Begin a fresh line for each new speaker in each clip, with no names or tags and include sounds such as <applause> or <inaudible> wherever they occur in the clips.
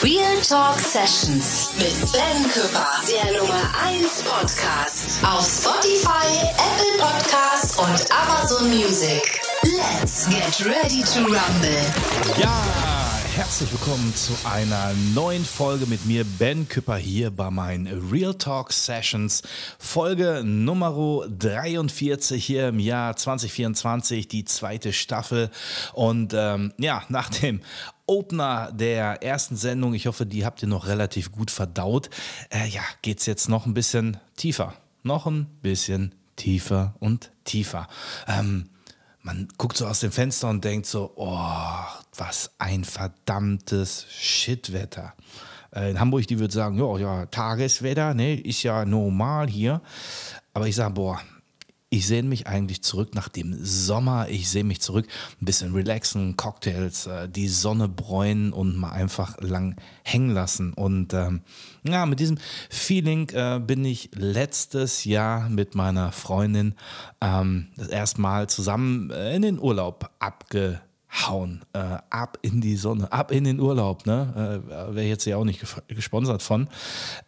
Real Talk Sessions mit Ben Küpper, der Nummer 1 Podcast auf Spotify, Apple Podcasts und Amazon Music. Let's get ready to rumble.
Ja, herzlich willkommen zu einer neuen Folge mit mir, Ben Küpper, hier bei meinen Real Talk Sessions. Folge Nummer 43 hier im Jahr 2024, die zweite Staffel. Und ähm, ja, nach dem Opener der ersten Sendung, ich hoffe, die habt ihr noch relativ gut verdaut, äh, ja, geht es jetzt noch ein bisschen tiefer. Noch ein bisschen tiefer und tiefer. Ähm, man guckt so aus dem Fenster und denkt so, oh, was ein verdammtes Shitwetter. Äh, in Hamburg, die würde sagen, ja, ja, Tageswetter, ne, ist ja normal hier. Aber ich sage, boah, ich sehne mich eigentlich zurück nach dem Sommer. Ich sehe mich zurück, ein bisschen relaxen, Cocktails, äh, die Sonne bräunen und mal einfach lang hängen lassen. Und ähm, ja, mit diesem Feeling äh, bin ich letztes Jahr mit meiner Freundin ähm, das erste Mal zusammen äh, in den Urlaub abgehauen. Äh, ab in die Sonne, ab in den Urlaub, ne? Äh, Wäre jetzt ja auch nicht gesponsert von.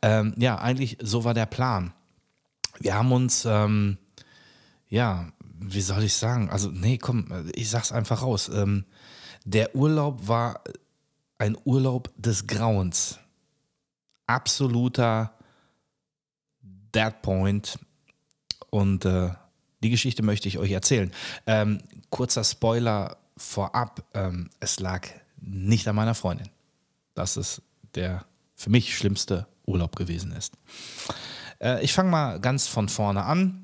Ähm, ja, eigentlich so war der Plan. Wir haben uns ähm, ja, wie soll ich sagen? Also, nee, komm, ich sag's einfach raus. Ähm, der Urlaub war ein Urlaub des Grauens. Absoluter Dead Point. Und äh, die Geschichte möchte ich euch erzählen. Ähm, kurzer Spoiler vorab: ähm, Es lag nicht an meiner Freundin. Das ist der für mich schlimmste Urlaub gewesen ist. Äh, ich fange mal ganz von vorne an.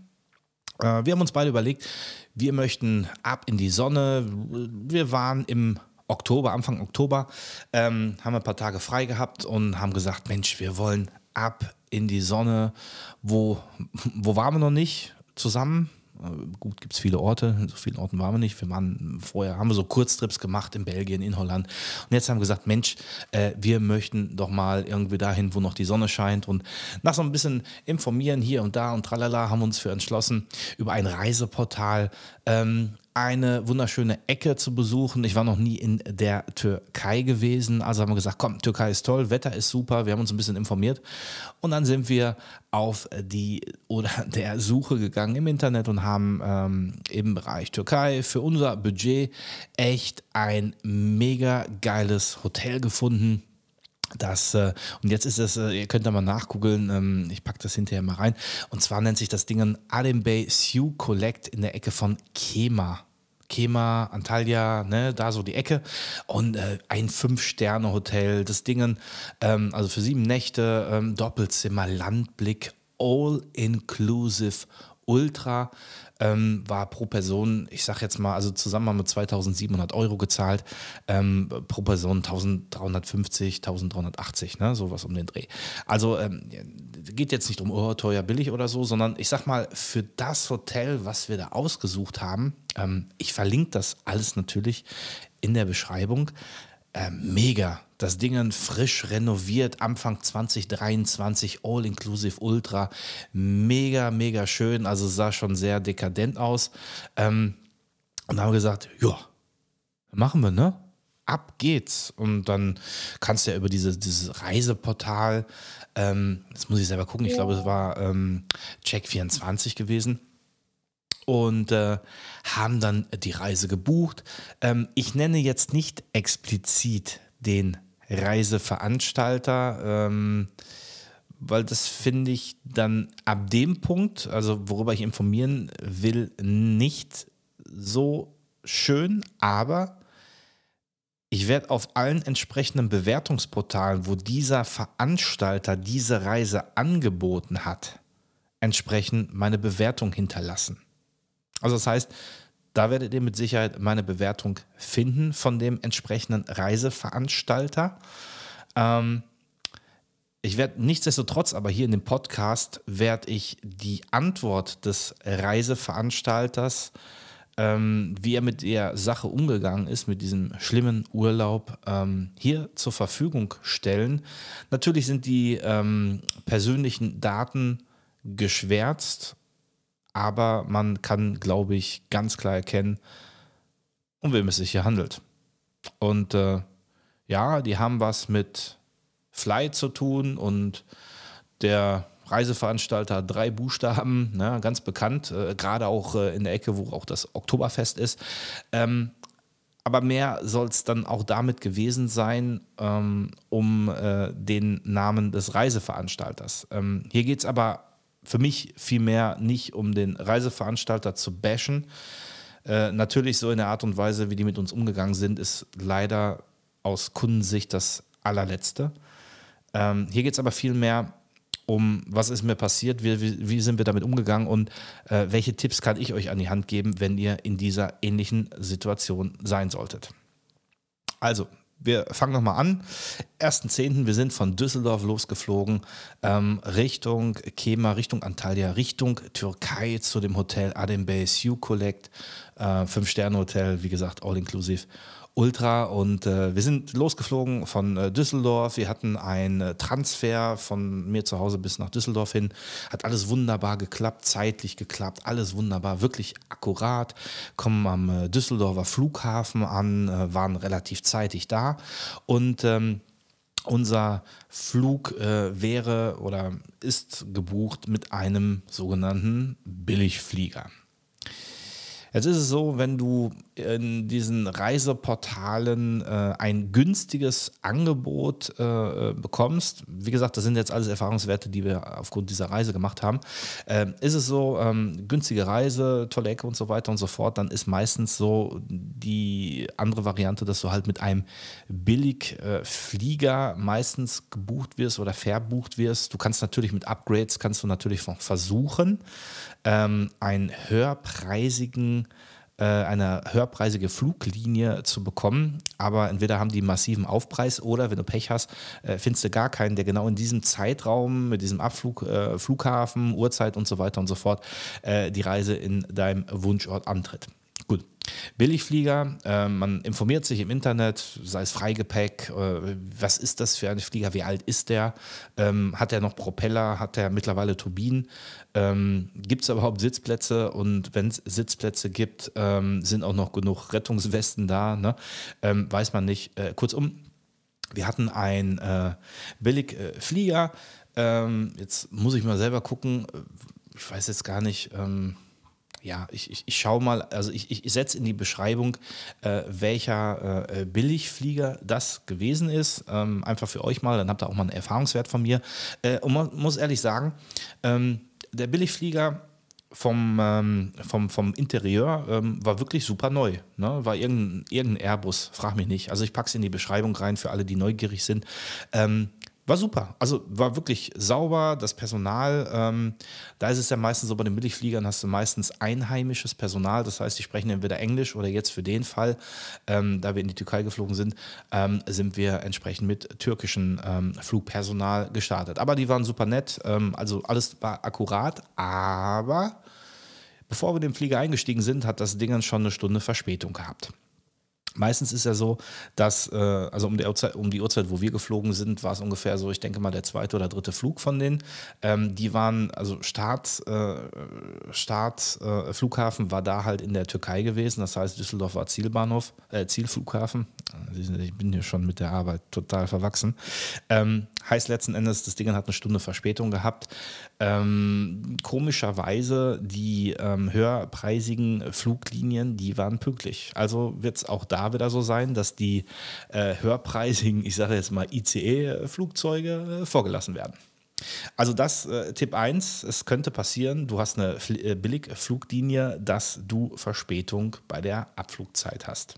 Äh, wir haben uns beide überlegt, wir möchten ab in die Sonne. Wir waren im Oktober, Anfang Oktober, ähm, haben ein paar Tage frei gehabt und haben gesagt, Mensch, wir wollen ab in die Sonne. Wo, wo waren wir noch nicht zusammen? Äh, gut, gibt es viele Orte, in so vielen Orten waren wir nicht. Wir waren vorher, haben wir so Kurztrips gemacht in Belgien, in Holland. Und jetzt haben wir gesagt, Mensch, äh, wir möchten doch mal irgendwie dahin, wo noch die Sonne scheint. Und nach so ein bisschen informieren hier und da und tralala haben wir uns für entschlossen, über ein Reiseportal ähm, eine wunderschöne Ecke zu besuchen. Ich war noch nie in der Türkei gewesen, also haben wir gesagt, komm, Türkei ist toll, Wetter ist super, wir haben uns ein bisschen informiert. Und dann sind wir auf die oder <laughs> der Suche gegangen im Internet und haben ähm, im Bereich Türkei für unser Budget echt ein mega geiles Hotel gefunden das, äh, und jetzt ist es, äh, ihr könnt da mal nachgoogeln, ähm, ich packe das hinterher mal rein. Und zwar nennt sich das Ding Adem Bay Sioux Collect in der Ecke von Kema. Kema, Antalya, ne, da so die Ecke. Und äh, ein Fünf-Sterne-Hotel, das Ding, ähm, also für sieben Nächte, ähm, Doppelzimmer, Landblick, all-inclusive, ultra ähm, war pro Person, ich sag jetzt mal, also zusammen haben wir 2700 Euro gezahlt, ähm, pro Person 1350, 1380, ne, sowas um den Dreh. Also ähm, geht jetzt nicht um oh, teuer, billig oder so, sondern ich sag mal, für das Hotel, was wir da ausgesucht haben, ähm, ich verlinke das alles natürlich in der Beschreibung. Äh, mega. Das Ding frisch renoviert, Anfang 2023, All-Inclusive Ultra. Mega, mega schön. Also sah schon sehr dekadent aus. Ähm, und da haben wir gesagt, ja, machen wir, ne? Ab geht's. Und dann kannst du ja über diese, dieses Reiseportal, ähm, das muss ich selber gucken, ich glaube, es war ähm, Check24 gewesen und äh, haben dann die Reise gebucht. Ähm, ich nenne jetzt nicht explizit den Reiseveranstalter, ähm, weil das finde ich dann ab dem Punkt, also worüber ich informieren will, nicht so schön, aber ich werde auf allen entsprechenden Bewertungsportalen, wo dieser Veranstalter diese Reise angeboten hat, entsprechend meine Bewertung hinterlassen. Also das heißt, da werdet ihr mit Sicherheit meine Bewertung finden von dem entsprechenden Reiseveranstalter. Ähm, ich werde nichtsdestotrotz, aber hier in dem Podcast werde ich die Antwort des Reiseveranstalters, ähm, wie er mit der Sache umgegangen ist, mit diesem schlimmen Urlaub, ähm, hier zur Verfügung stellen. Natürlich sind die ähm, persönlichen Daten geschwärzt aber man kann, glaube ich, ganz klar erkennen, um wem es sich hier handelt. Und äh, ja, die haben was mit Fly zu tun und der Reiseveranstalter drei Buchstaben, ne, ganz bekannt, äh, gerade auch äh, in der Ecke, wo auch das Oktoberfest ist. Ähm, aber mehr soll es dann auch damit gewesen sein, ähm, um äh, den Namen des Reiseveranstalters. Ähm, hier geht es aber für mich vielmehr nicht um den Reiseveranstalter zu bashen. Äh, natürlich so in der Art und Weise, wie die mit uns umgegangen sind, ist leider aus Kundensicht das allerletzte. Ähm, hier geht es aber vielmehr um, was ist mir passiert, wie, wie, wie sind wir damit umgegangen und äh, welche Tipps kann ich euch an die Hand geben, wenn ihr in dieser ähnlichen Situation sein solltet. Also, wir fangen nochmal an. 1.10. Wir sind von Düsseldorf losgeflogen, ähm, Richtung Kema, Richtung Antalya, Richtung Türkei zu dem Hotel Adem Bay Sioux Collect, äh, Fünf-Sterne-Hotel, wie gesagt, all inclusive. Ultra und äh, wir sind losgeflogen von äh, Düsseldorf. Wir hatten einen äh, Transfer von mir zu Hause bis nach Düsseldorf hin. Hat alles wunderbar geklappt, zeitlich geklappt, alles wunderbar, wirklich akkurat. Kommen am äh, Düsseldorfer Flughafen an, äh, waren relativ zeitig da und ähm, unser Flug äh, wäre oder ist gebucht mit einem sogenannten Billigflieger. Jetzt ist es so, wenn du in diesen Reiseportalen äh, ein günstiges Angebot äh, bekommst, wie gesagt, das sind jetzt alles Erfahrungswerte, die wir aufgrund dieser Reise gemacht haben, äh, ist es so, ähm, günstige Reise, tolle Ecke und so weiter und so fort, dann ist meistens so die andere Variante, dass du halt mit einem Billigflieger meistens gebucht wirst oder verbucht wirst. Du kannst natürlich mit Upgrades, kannst du natürlich versuchen, ähm, einen höherpreisigen äh, eine höherpreisige Fluglinie zu bekommen. Aber entweder haben die massiven Aufpreis oder wenn du Pech hast, äh, findest du gar keinen, der genau in diesem Zeitraum mit diesem Abflug, äh, Flughafen, Uhrzeit und so weiter und so fort die Reise in deinem Wunschort antritt. Gut. Billigflieger, äh, man informiert sich im Internet, sei es Freigepäck, äh, was ist das für ein Flieger, wie alt ist der, ähm, hat er noch Propeller, hat er mittlerweile Turbinen, ähm, gibt es überhaupt Sitzplätze und wenn es Sitzplätze gibt, ähm, sind auch noch genug Rettungswesten da, ne? Ähm, weiß man nicht. Äh, kurzum, wir hatten einen äh, Billigflieger, ähm, jetzt muss ich mal selber gucken, ich weiß jetzt gar nicht, ähm, ja, ich, ich, ich schaue mal, also ich, ich setze in die Beschreibung, äh, welcher äh, Billigflieger das gewesen ist. Ähm, einfach für euch mal, dann habt ihr auch mal einen Erfahrungswert von mir. Äh, und man muss ehrlich sagen, ähm, der Billigflieger vom, ähm, vom, vom Interieur ähm, war wirklich super neu. Ne? War irgendein, irgendein Airbus, frag mich nicht. Also ich packe es in die Beschreibung rein für alle, die neugierig sind. Ähm, war super. Also war wirklich sauber, das Personal. Ähm, da ist es ja meistens so, bei den Billigfliegern hast du meistens einheimisches Personal. Das heißt, die sprechen entweder Englisch oder jetzt für den Fall, ähm, da wir in die Türkei geflogen sind, ähm, sind wir entsprechend mit türkischem ähm, Flugpersonal gestartet. Aber die waren super nett. Ähm, also alles war akkurat. Aber bevor wir den Flieger eingestiegen sind, hat das Ding schon eine Stunde Verspätung gehabt. Meistens ist ja so, dass, äh, also um die, Uhrzeit, um die Uhrzeit, wo wir geflogen sind, war es ungefähr so, ich denke mal, der zweite oder dritte Flug von denen. Ähm, die waren, also Start, äh, Start äh, Flughafen war da halt in der Türkei gewesen. Das heißt, Düsseldorf war Zielbahnhof, äh, Zielflughafen. Ich bin hier schon mit der Arbeit total verwachsen. Ähm, heißt letzten Endes, das Ding hat eine Stunde Verspätung gehabt. Ähm, komischerweise, die ähm, höherpreisigen Fluglinien, die waren pünktlich. Also wird es auch da wieder so sein, dass die äh, höherpreisigen, ich sage jetzt mal ICE-Flugzeuge äh, vorgelassen werden. Also das äh, Tipp 1, es könnte passieren, du hast eine Fl äh, Billigfluglinie, dass du Verspätung bei der Abflugzeit hast.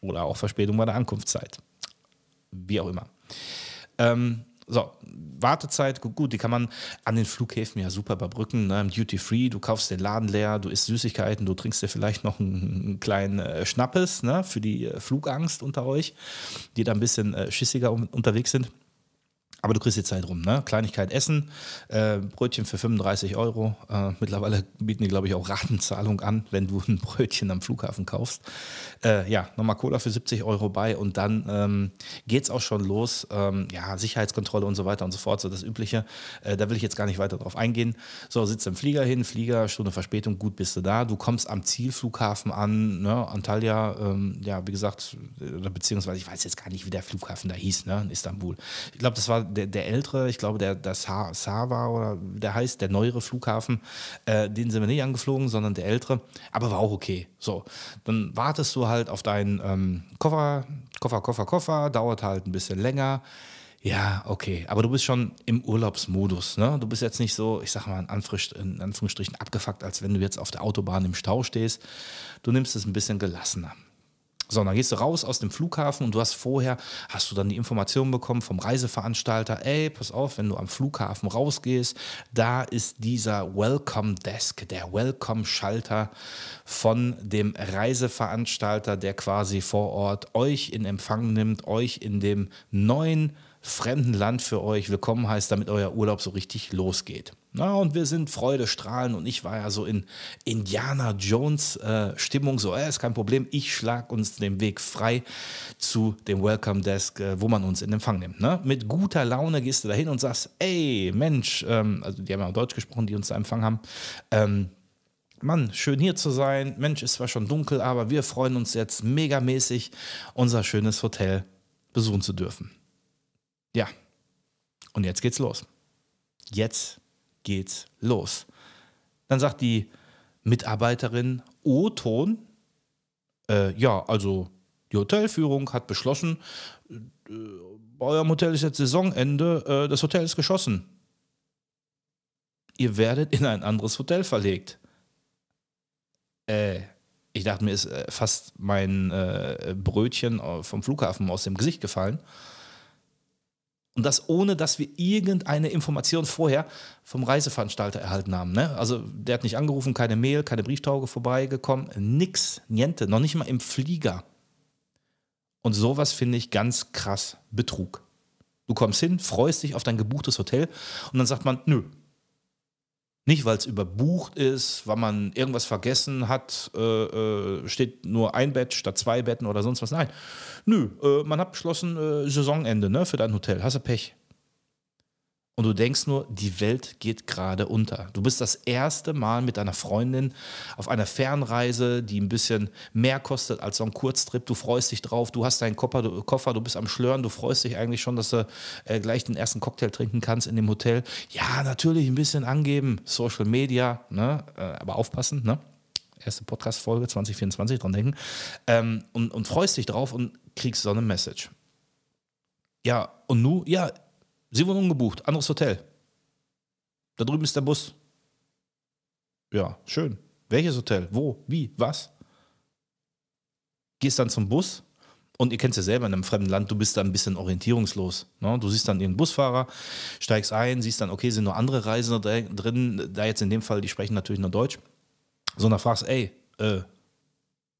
Oder auch Verspätung bei der Ankunftszeit. Wie auch immer. Ähm, so, Wartezeit, gut, die kann man an den Flughäfen ja super überbrücken. Ne? Duty Free, du kaufst den Laden leer, du isst Süßigkeiten, du trinkst dir vielleicht noch einen, einen kleinen äh, Schnappes ne? für die äh, Flugangst unter euch, die da ein bisschen äh, schissiger um, unterwegs sind. Aber du kriegst die Zeit rum, ne? Kleinigkeit essen, äh, Brötchen für 35 Euro. Äh, mittlerweile bieten die, glaube ich, auch Ratenzahlung an, wenn du ein <laughs> Brötchen am Flughafen kaufst. Äh, ja, nochmal Cola für 70 Euro bei und dann ähm, geht es auch schon los. Ähm, ja, Sicherheitskontrolle und so weiter und so fort, so das Übliche. Äh, da will ich jetzt gar nicht weiter drauf eingehen. So, sitzt im Flieger hin, Flieger, Stunde Verspätung, gut bist du da. Du kommst am Zielflughafen an, ne? Antalya, ähm, ja, wie gesagt, beziehungsweise ich weiß jetzt gar nicht, wie der Flughafen da hieß, ne? in Istanbul. Ich glaube, das war der, der ältere, ich glaube, der, der Sava oder der heißt, der neuere Flughafen, äh, den sind wir nicht angeflogen, sondern der ältere, aber war auch okay. So, dann wartest du halt auf deinen ähm, Koffer, Koffer, Koffer, Koffer, dauert halt ein bisschen länger. Ja, okay, aber du bist schon im Urlaubsmodus. Ne? Du bist jetzt nicht so, ich sag mal in, Anführungsstrichen abgefuckt, als wenn du jetzt auf der Autobahn im Stau stehst. Du nimmst es ein bisschen gelassener. So, dann gehst du raus aus dem Flughafen und du hast vorher, hast du dann die Information bekommen vom Reiseveranstalter, ey, pass auf, wenn du am Flughafen rausgehst, da ist dieser Welcome Desk, der Welcome-Schalter von dem Reiseveranstalter, der quasi vor Ort euch in Empfang nimmt, euch in dem neuen fremden Land für euch willkommen heißt, damit euer Urlaub so richtig losgeht. Na, und wir sind Freude, Strahlen und ich war ja so in Indiana Jones äh, Stimmung, so, äh, ist kein Problem, ich schlag uns den Weg frei zu dem Welcome Desk, äh, wo man uns in Empfang nimmt. Ne? Mit guter Laune gehst du da hin und sagst, ey, Mensch, ähm, also die haben ja auch Deutsch gesprochen, die uns da empfangen haben, ähm, Mann, schön hier zu sein. Mensch, ist zwar schon dunkel, aber wir freuen uns jetzt megamäßig, unser schönes Hotel besuchen zu dürfen. Ja, und jetzt geht's los. Jetzt geht's los. Dann sagt die Mitarbeiterin O-Ton, äh, ja, also die Hotelführung hat beschlossen, äh, bei eurem Hotel ist jetzt Saisonende, äh, das Hotel ist geschossen. Ihr werdet in ein anderes Hotel verlegt. Äh, ich dachte mir, ist äh, fast mein äh, Brötchen vom Flughafen aus dem Gesicht gefallen. Und das ohne, dass wir irgendeine Information vorher vom Reiseveranstalter erhalten haben. Ne? Also der hat nicht angerufen, keine Mail, keine Brieftauge vorbeigekommen, nix, niente, noch nicht mal im Flieger. Und sowas finde ich ganz krass Betrug. Du kommst hin, freust dich auf dein gebuchtes Hotel und dann sagt man, nö, nicht, weil es überbucht ist, weil man irgendwas vergessen hat, äh, äh, steht nur ein Bett statt zwei Betten oder sonst was. Nein. Nö, äh, man hat beschlossen, äh, Saisonende ne, für dein Hotel. Hast du Pech. Und du denkst nur, die Welt geht gerade unter. Du bist das erste Mal mit deiner Freundin auf einer Fernreise, die ein bisschen mehr kostet als so ein Kurztrip. Du freust dich drauf, du hast deinen Koffer, du, Koffer, du bist am Schlören, du freust dich eigentlich schon, dass du äh, gleich den ersten Cocktail trinken kannst in dem Hotel. Ja, natürlich ein bisschen angeben, Social Media, ne? Äh, aber aufpassen, ne? Erste Podcast-Folge 2024, dran denken. Ähm, und, und freust dich drauf und kriegst so eine Message. Ja, und nu, ja, Sie wurden umgebucht, anderes Hotel. Da drüben ist der Bus. Ja, schön. Welches Hotel? Wo? Wie? Was? Gehst dann zum Bus und ihr kennt es ja selber in einem fremden Land, du bist da ein bisschen orientierungslos. Ne? Du siehst dann den Busfahrer, steigst ein, siehst dann, okay, sind nur andere Reisende drin, da jetzt in dem Fall, die sprechen natürlich nur Deutsch, sondern fragst, ey, äh,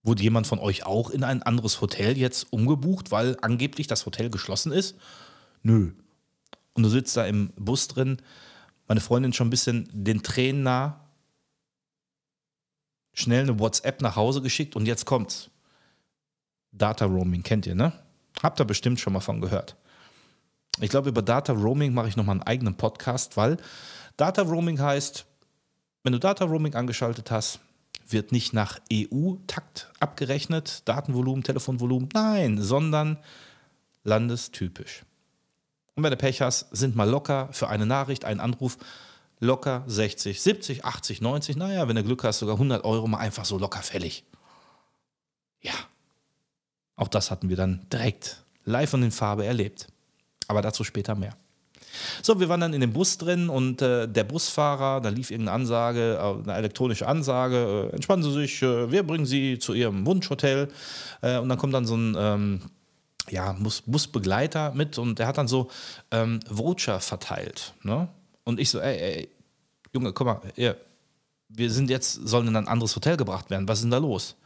wurde jemand von euch auch in ein anderes Hotel jetzt umgebucht, weil angeblich das Hotel geschlossen ist? Nö und du sitzt da im Bus drin, meine Freundin schon ein bisschen den Tränen nah, schnell eine WhatsApp nach Hause geschickt und jetzt kommt's. Data Roaming kennt ihr, ne? Habt ihr bestimmt schon mal von gehört. Ich glaube, über Data Roaming mache ich nochmal einen eigenen Podcast, weil Data Roaming heißt, wenn du Data Roaming angeschaltet hast, wird nicht nach EU-Takt abgerechnet, Datenvolumen, Telefonvolumen, nein, sondern landestypisch. Und wenn du Pech hast, sind mal locker für eine Nachricht, einen Anruf locker 60, 70, 80, 90, naja, wenn du Glück hast, sogar 100 Euro mal einfach so locker fällig. Ja, auch das hatten wir dann direkt live und in Farbe erlebt. Aber dazu später mehr. So, wir waren dann in dem Bus drin und äh, der Busfahrer, da lief irgendeine Ansage, äh, eine elektronische Ansage, äh, entspannen Sie sich, äh, wir bringen Sie zu Ihrem Wunschhotel. Äh, und dann kommt dann so ein ähm, ja, Bus, Busbegleiter mit und der hat dann so ähm, Voucher verteilt. Ne? Und ich so, ey, ey, Junge, guck mal, ihr, wir sind jetzt, sollen in ein anderes Hotel gebracht werden. Was ist denn da los?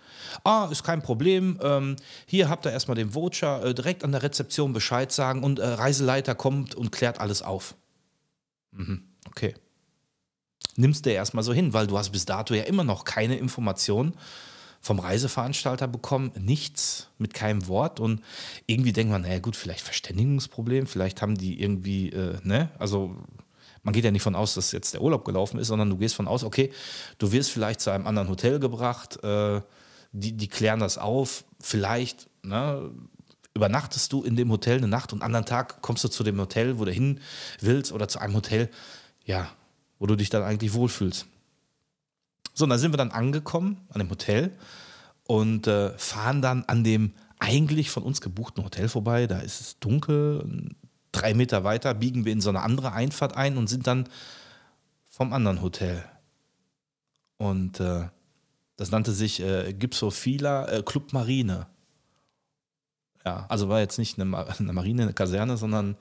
Ah, ist kein Problem. Ähm, hier habt ihr erstmal den Voucher, äh, direkt an der Rezeption Bescheid sagen und äh, Reiseleiter kommt und klärt alles auf. Mhm, okay. Nimmst du erstmal so hin, weil du hast bis dato ja immer noch keine Informationen vom Reiseveranstalter bekommen, nichts mit keinem Wort und irgendwie denkt man, naja gut, vielleicht Verständigungsproblem, vielleicht haben die irgendwie, äh, ne, also man geht ja nicht von aus, dass jetzt der Urlaub gelaufen ist, sondern du gehst von aus, okay, du wirst vielleicht zu einem anderen Hotel gebracht, äh, die, die klären das auf, vielleicht ne, übernachtest du in dem Hotel eine Nacht und anderen Tag kommst du zu dem Hotel, wo du hin willst oder zu einem Hotel, ja, wo du dich dann eigentlich wohlfühlst. So, und dann sind wir dann angekommen an dem Hotel und äh, fahren dann an dem eigentlich von uns gebuchten Hotel vorbei. Da ist es dunkel. Drei Meter weiter biegen wir in so eine andere Einfahrt ein und sind dann vom anderen Hotel. Und äh, das nannte sich äh, Gypsophila äh, Club Marine. Ja, also war jetzt nicht eine, eine Marine, eine Kaserne, sondern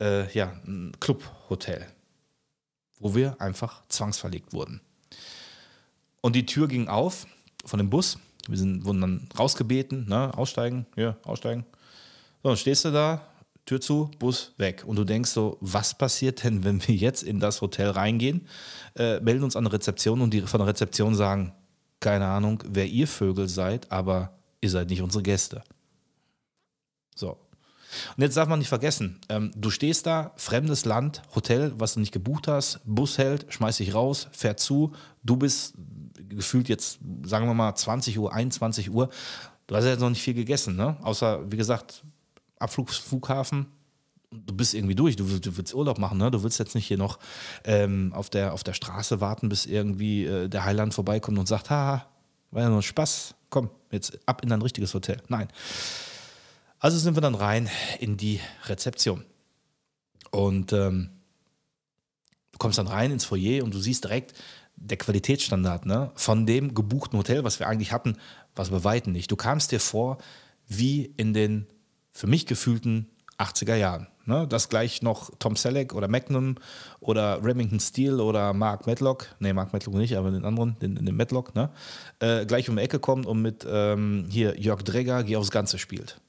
äh, ja, ein Clubhotel, wo wir einfach zwangsverlegt wurden. Und die Tür ging auf von dem Bus. Wir sind, wurden dann rausgebeten, ne, aussteigen, ja, aussteigen. So, dann stehst du da, Tür zu, Bus weg. Und du denkst so, was passiert denn, wenn wir jetzt in das Hotel reingehen, äh, melden uns an der Rezeption und die von der Rezeption sagen, keine Ahnung, wer ihr Vögel seid, aber ihr seid nicht unsere Gäste. So. Und jetzt darf man nicht vergessen, ähm, du stehst da, fremdes Land, Hotel, was du nicht gebucht hast, Bus hält, schmeißt dich raus, fährt zu, du bist gefühlt jetzt, sagen wir mal, 20 Uhr, 21 Uhr, du hast ja jetzt noch nicht viel gegessen, ne? Außer, wie gesagt, Abflugsflughafen, du bist irgendwie durch, du, du, willst Urlaub machen, ne? Du willst jetzt nicht hier noch ähm, auf, der, auf der Straße warten, bis irgendwie äh, der Heiland vorbeikommt und sagt, haha, war ja nur Spaß, komm, jetzt ab in dein richtiges Hotel. Nein. Also sind wir dann rein in die Rezeption. Und ähm, du kommst dann rein ins Foyer und du siehst direkt der Qualitätsstandard ne, von dem gebuchten Hotel, was wir eigentlich hatten, was bei Weitem nicht. Du kamst dir vor wie in den für mich gefühlten 80er Jahren. Ne? Das gleich noch Tom Selleck oder Magnum oder Remington Steel oder Mark Medlock, nee, Mark Medlock nicht, aber den anderen, den, den Medlock, ne? Äh, gleich um die Ecke kommt und mit ähm, hier Jörg Dregger Geh aufs Ganze spielt.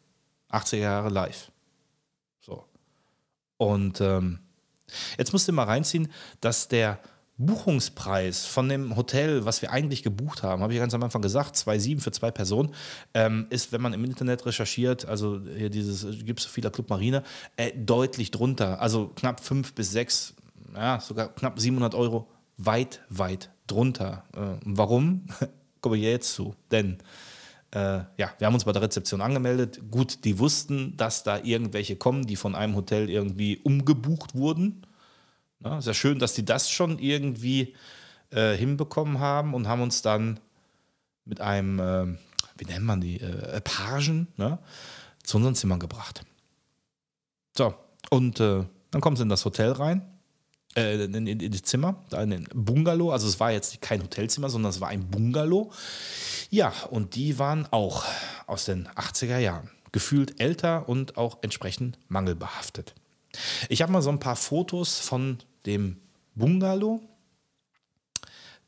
80er Jahre live. So. Und ähm, jetzt musst du mal reinziehen, dass der Buchungspreis von dem Hotel, was wir eigentlich gebucht haben, habe ich ganz am Anfang gesagt, 2,7 für zwei Personen, ähm, ist, wenn man im Internet recherchiert, also hier dieses gibt es so vieler Club Marine, äh, deutlich drunter. Also knapp 5 bis 6, ja, sogar knapp 700 Euro, weit, weit drunter. Äh, warum? <laughs> Komme ich jetzt zu. Denn äh, ja, wir haben uns bei der Rezeption angemeldet. Gut, die wussten, dass da irgendwelche kommen, die von einem Hotel irgendwie umgebucht wurden ja, sehr schön, dass die das schon irgendwie äh, hinbekommen haben und haben uns dann mit einem, äh, wie nennt man die, äh, Pagen ne, zu unseren Zimmern gebracht. So, und äh, dann kommen sie in das Hotel rein, äh, in, in, in die Zimmer, in den Bungalow. Also es war jetzt kein Hotelzimmer, sondern es war ein Bungalow. Ja, und die waren auch aus den 80er Jahren. Gefühlt älter und auch entsprechend mangelbehaftet. Ich habe mal so ein paar Fotos von dem Bungalow.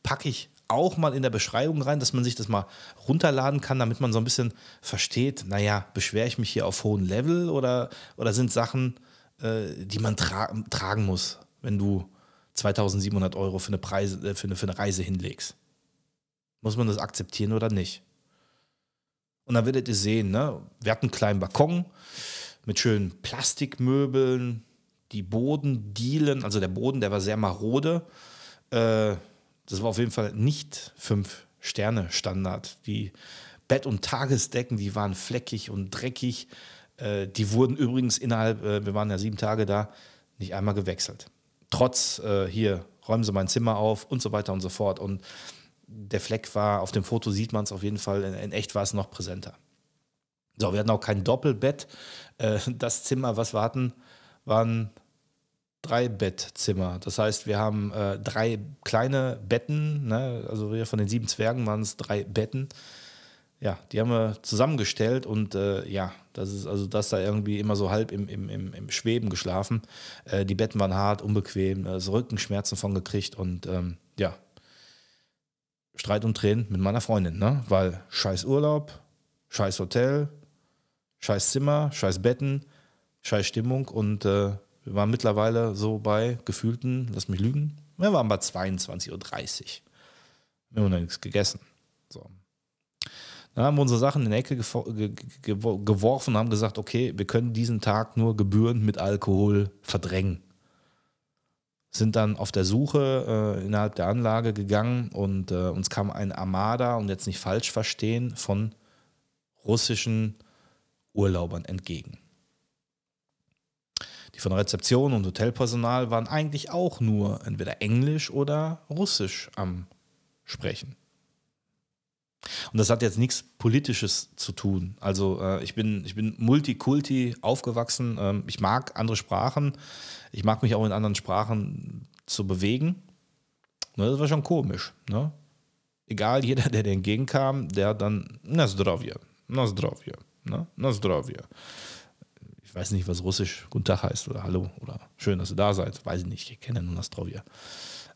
Packe ich auch mal in der Beschreibung rein, dass man sich das mal runterladen kann, damit man so ein bisschen versteht, naja, beschwere ich mich hier auf hohem Level oder, oder sind Sachen, äh, die man tra tragen muss, wenn du 2700 Euro für eine, Preise, äh, für, eine, für eine Reise hinlegst. Muss man das akzeptieren oder nicht? Und dann werdet ihr sehen, ne? wir hatten einen kleinen Balkon mit schönen Plastikmöbeln, die Bodendielen, also der Boden, der war sehr marode. Äh, das war auf jeden Fall nicht fünf Sterne Standard. Die Bett- und Tagesdecken, die waren fleckig und dreckig. Äh, die wurden übrigens innerhalb, äh, wir waren ja sieben Tage da, nicht einmal gewechselt. Trotz äh, hier, räumen Sie mein Zimmer auf und so weiter und so fort. Und der Fleck war, auf dem Foto sieht man es auf jeden Fall, in, in echt war es noch präsenter. So, wir hatten auch kein Doppelbett. Äh, das Zimmer, was wir hatten, waren drei Bettzimmer. Das heißt, wir haben äh, drei kleine Betten, ne? also wir von den sieben Zwergen waren es drei Betten. Ja, die haben wir zusammengestellt und äh, ja, das ist also das da irgendwie immer so halb im, im, im, im Schweben geschlafen. Äh, die Betten waren hart, unbequem, also Rückenschmerzen von gekriegt und ähm, ja, Streit und Tränen mit meiner Freundin, ne? Weil scheiß Urlaub, scheiß Hotel, scheiß Zimmer, scheiß Betten, scheiß Stimmung und äh, wir waren mittlerweile so bei gefühlten, lass mich lügen, wir waren bei 22.30 Uhr. Wir haben noch nichts gegessen. So. Dann haben wir unsere Sachen in die Ecke geworfen und haben gesagt, okay, wir können diesen Tag nur gebührend mit Alkohol verdrängen. Sind dann auf der Suche äh, innerhalb der Anlage gegangen und äh, uns kam ein Armada, und jetzt nicht falsch verstehen, von russischen Urlaubern entgegen. Die von Rezeption und Hotelpersonal waren eigentlich auch nur entweder Englisch oder Russisch am Sprechen. Und das hat jetzt nichts Politisches zu tun. Also äh, ich bin, ich bin Multikulti aufgewachsen. Ähm, ich mag andere Sprachen. Ich mag mich auch in anderen Sprachen zu bewegen. Ne, das war schon komisch. Ne? Egal, jeder, der dir entgegenkam, der dann na zdravia, na zdravia, ne? na zdravia. Ich weiß nicht, was Russisch Guten Tag heißt oder Hallo oder schön, dass ihr da seid. Weiß ich nicht, ich kenne nur na zdravia.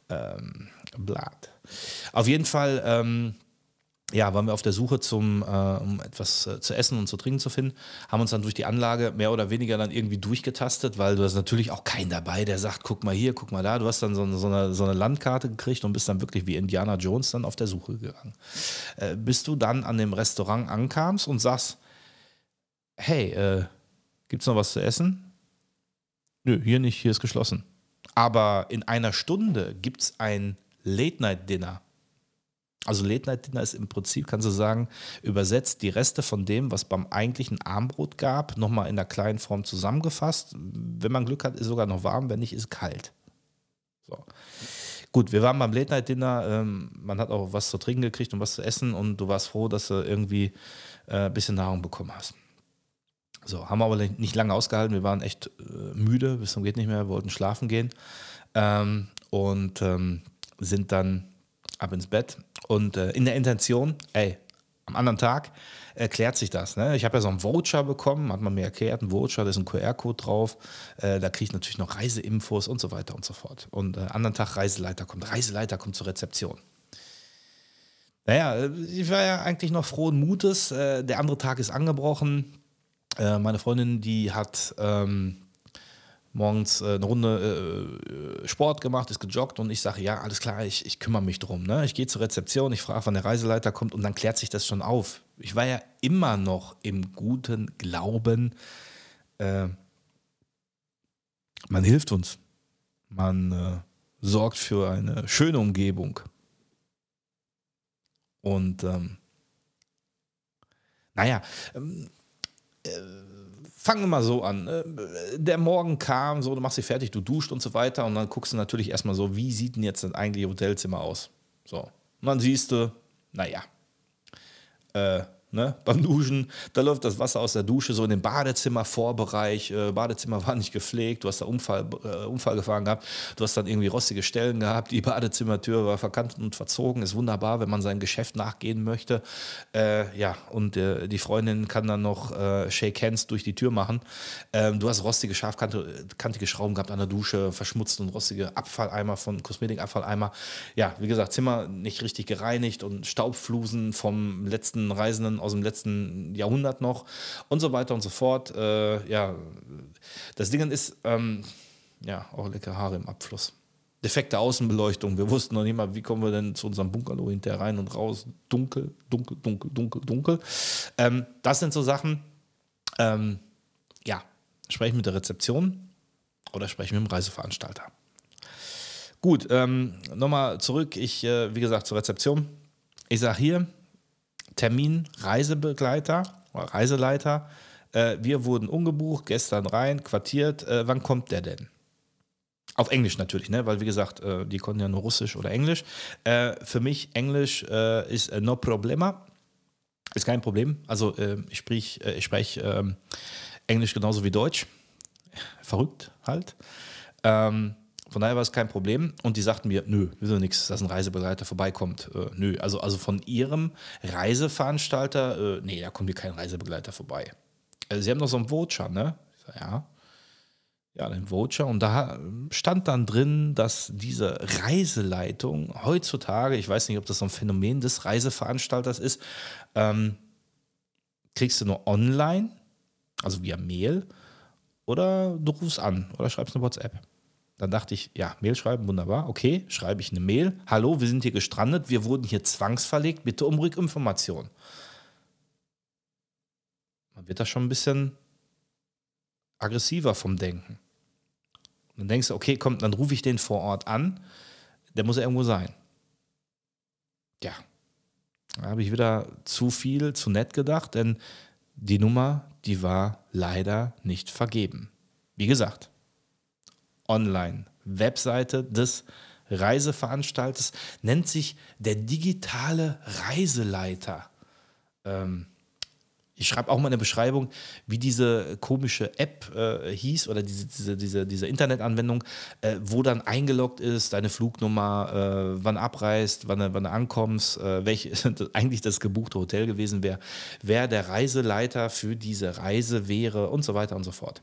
Ähm, Blatt. Auf jeden Fall ähm, ja, waren wir auf der Suche zum, äh, um etwas äh, zu essen und zu trinken zu finden, haben uns dann durch die Anlage mehr oder weniger dann irgendwie durchgetastet, weil du hast natürlich auch keinen dabei, der sagt, guck mal hier, guck mal da. Du hast dann so, so, eine, so eine Landkarte gekriegt und bist dann wirklich wie Indiana Jones dann auf der Suche gegangen. Äh, bis du dann an dem Restaurant ankamst und sagst, hey, äh, gibt's noch was zu essen? Nö, hier nicht, hier ist geschlossen. Aber in einer Stunde gibt es ein Late-Night-Dinner also Late Night Dinner ist im Prinzip, kannst du sagen, übersetzt die Reste von dem, was beim eigentlichen Armbrot gab, nochmal in einer kleinen Form zusammengefasst. Wenn man Glück hat, ist sogar noch warm, wenn nicht, ist kalt. So. Gut, wir waren beim Late Night Dinner, ähm, man hat auch was zu trinken gekriegt und was zu essen und du warst froh, dass du irgendwie äh, ein bisschen Nahrung bekommen hast. So, haben wir aber nicht lange ausgehalten, wir waren echt äh, müde, bis zum geht nicht mehr, wollten schlafen gehen ähm, und ähm, sind dann ab ins Bett und äh, in der Intention, ey, am anderen Tag erklärt sich das. Ne? Ich habe ja so einen Voucher bekommen, hat man mir erklärt, ein Voucher, da ist ein QR-Code drauf. Äh, da kriege ich natürlich noch Reiseinfos und so weiter und so fort. Und äh, anderen Tag Reiseleiter kommt. Reiseleiter kommt zur Rezeption. Naja, äh, ich war ja eigentlich noch frohen Mutes. Äh, der andere Tag ist angebrochen. Äh, meine Freundin, die hat ähm, morgens äh, eine Runde äh, Sport gemacht, ist gejoggt und ich sage, ja, alles klar, ich, ich kümmere mich drum. Ne? Ich gehe zur Rezeption, ich frage, wann der Reiseleiter kommt und dann klärt sich das schon auf. Ich war ja immer noch im guten Glauben, äh, man hilft uns. Man äh, sorgt für eine schöne Umgebung. Und ähm, naja, ähm, äh, fangen wir mal so an. Äh, der Morgen kam, so, du machst dich fertig, du duscht und so weiter und dann guckst du natürlich erstmal so, wie sieht denn jetzt das eigentliche Hotelzimmer aus? So. Und dann siehst du, naja, äh, ne, beim Duschen, da läuft das Wasser aus der Dusche so in den Badezimmervorbereich. Äh, Badezimmer war nicht gepflegt, du hast da Unfall, äh, Unfall gefahren gehabt, du hast dann irgendwie rostige Stellen gehabt, die <laughs> Badezimmertür war verkantet und verzogen. Ist wunderbar, wenn man sein Geschäft nachgehen möchte. Äh, ja, und äh, die Freundin kann dann noch äh, Shake Hands durch die Tür machen. Ähm, du hast rostige, scharfkantige Schrauben gehabt an der Dusche, verschmutzt und rostige Abfalleimer von Kosmetikabfalleimer. Ja, wie gesagt, Zimmer nicht richtig gereinigt und Staubflusen vom letzten Reisenden aus dem letzten Jahrhundert noch und so weiter und so fort. Äh, ja, das Ding ist, ähm, ja, auch leckere Haare im Abfluss. Defekte Außenbeleuchtung. Wir wussten noch nicht mal, wie kommen wir denn zu unserem Bungalow hinterher rein und raus. Dunkel, dunkel, dunkel, dunkel, dunkel. Ähm, das sind so Sachen. Ähm, ja, spreche mit der Rezeption oder spreche mit dem Reiseveranstalter. Gut, ähm, nochmal zurück. Ich, äh, wie gesagt, zur Rezeption. Ich sage hier, Termin Reisebegleiter Reiseleiter. Äh, wir wurden umgebucht, gestern rein, quartiert. Äh, wann kommt der denn? Auf Englisch natürlich, ne? weil wie gesagt, äh, die konnten ja nur Russisch oder Englisch. Äh, für mich Englisch äh, ist äh, no problema. Ist kein Problem. Also ich sprich, ich spreche ähm, Englisch genauso wie Deutsch. Verrückt halt. Ähm, von daher war es kein Problem. Und die sagten mir, nö, wieso nichts, dass ein Reisebegleiter vorbeikommt. Äh, nö, also, also von ihrem Reiseveranstalter, äh, nee, da kommt hier kein Reisebegleiter vorbei. Also sie haben noch so einen Voucher, ne? Sag, ja. ja, den Voucher und da stand dann drin, dass diese Reiseleitung heutzutage, ich weiß nicht, ob das so ein Phänomen des Reiseveranstalters ist, ähm, kriegst du nur online, also via Mail, oder du rufst an oder schreibst eine WhatsApp. Dann dachte ich, ja, Mail schreiben, wunderbar. Okay, schreibe ich eine Mail. Hallo, wir sind hier gestrandet, wir wurden hier zwangsverlegt, bitte um Rückinformation. Man wird da schon ein bisschen aggressiver vom Denken. Und dann denkst du, okay, komm, dann rufe ich den vor Ort an. Der muss ja irgendwo sein. Ja, da habe ich wieder zu viel, zu nett gedacht, denn die Nummer, die war leider nicht vergeben. Wie gesagt, online, Webseite des Reiseveranstalters nennt sich der digitale Reiseleiter. Ähm, ich schreibe auch mal in der Beschreibung, wie diese komische App äh, hieß oder diese, diese, diese, diese Internetanwendung, äh, wo dann eingeloggt ist, deine Flugnummer, äh, wann abreist, wann, wann du ankommst, äh, welch <laughs> eigentlich das gebuchte Hotel gewesen wäre, wer der Reiseleiter für diese Reise wäre und so weiter und so fort.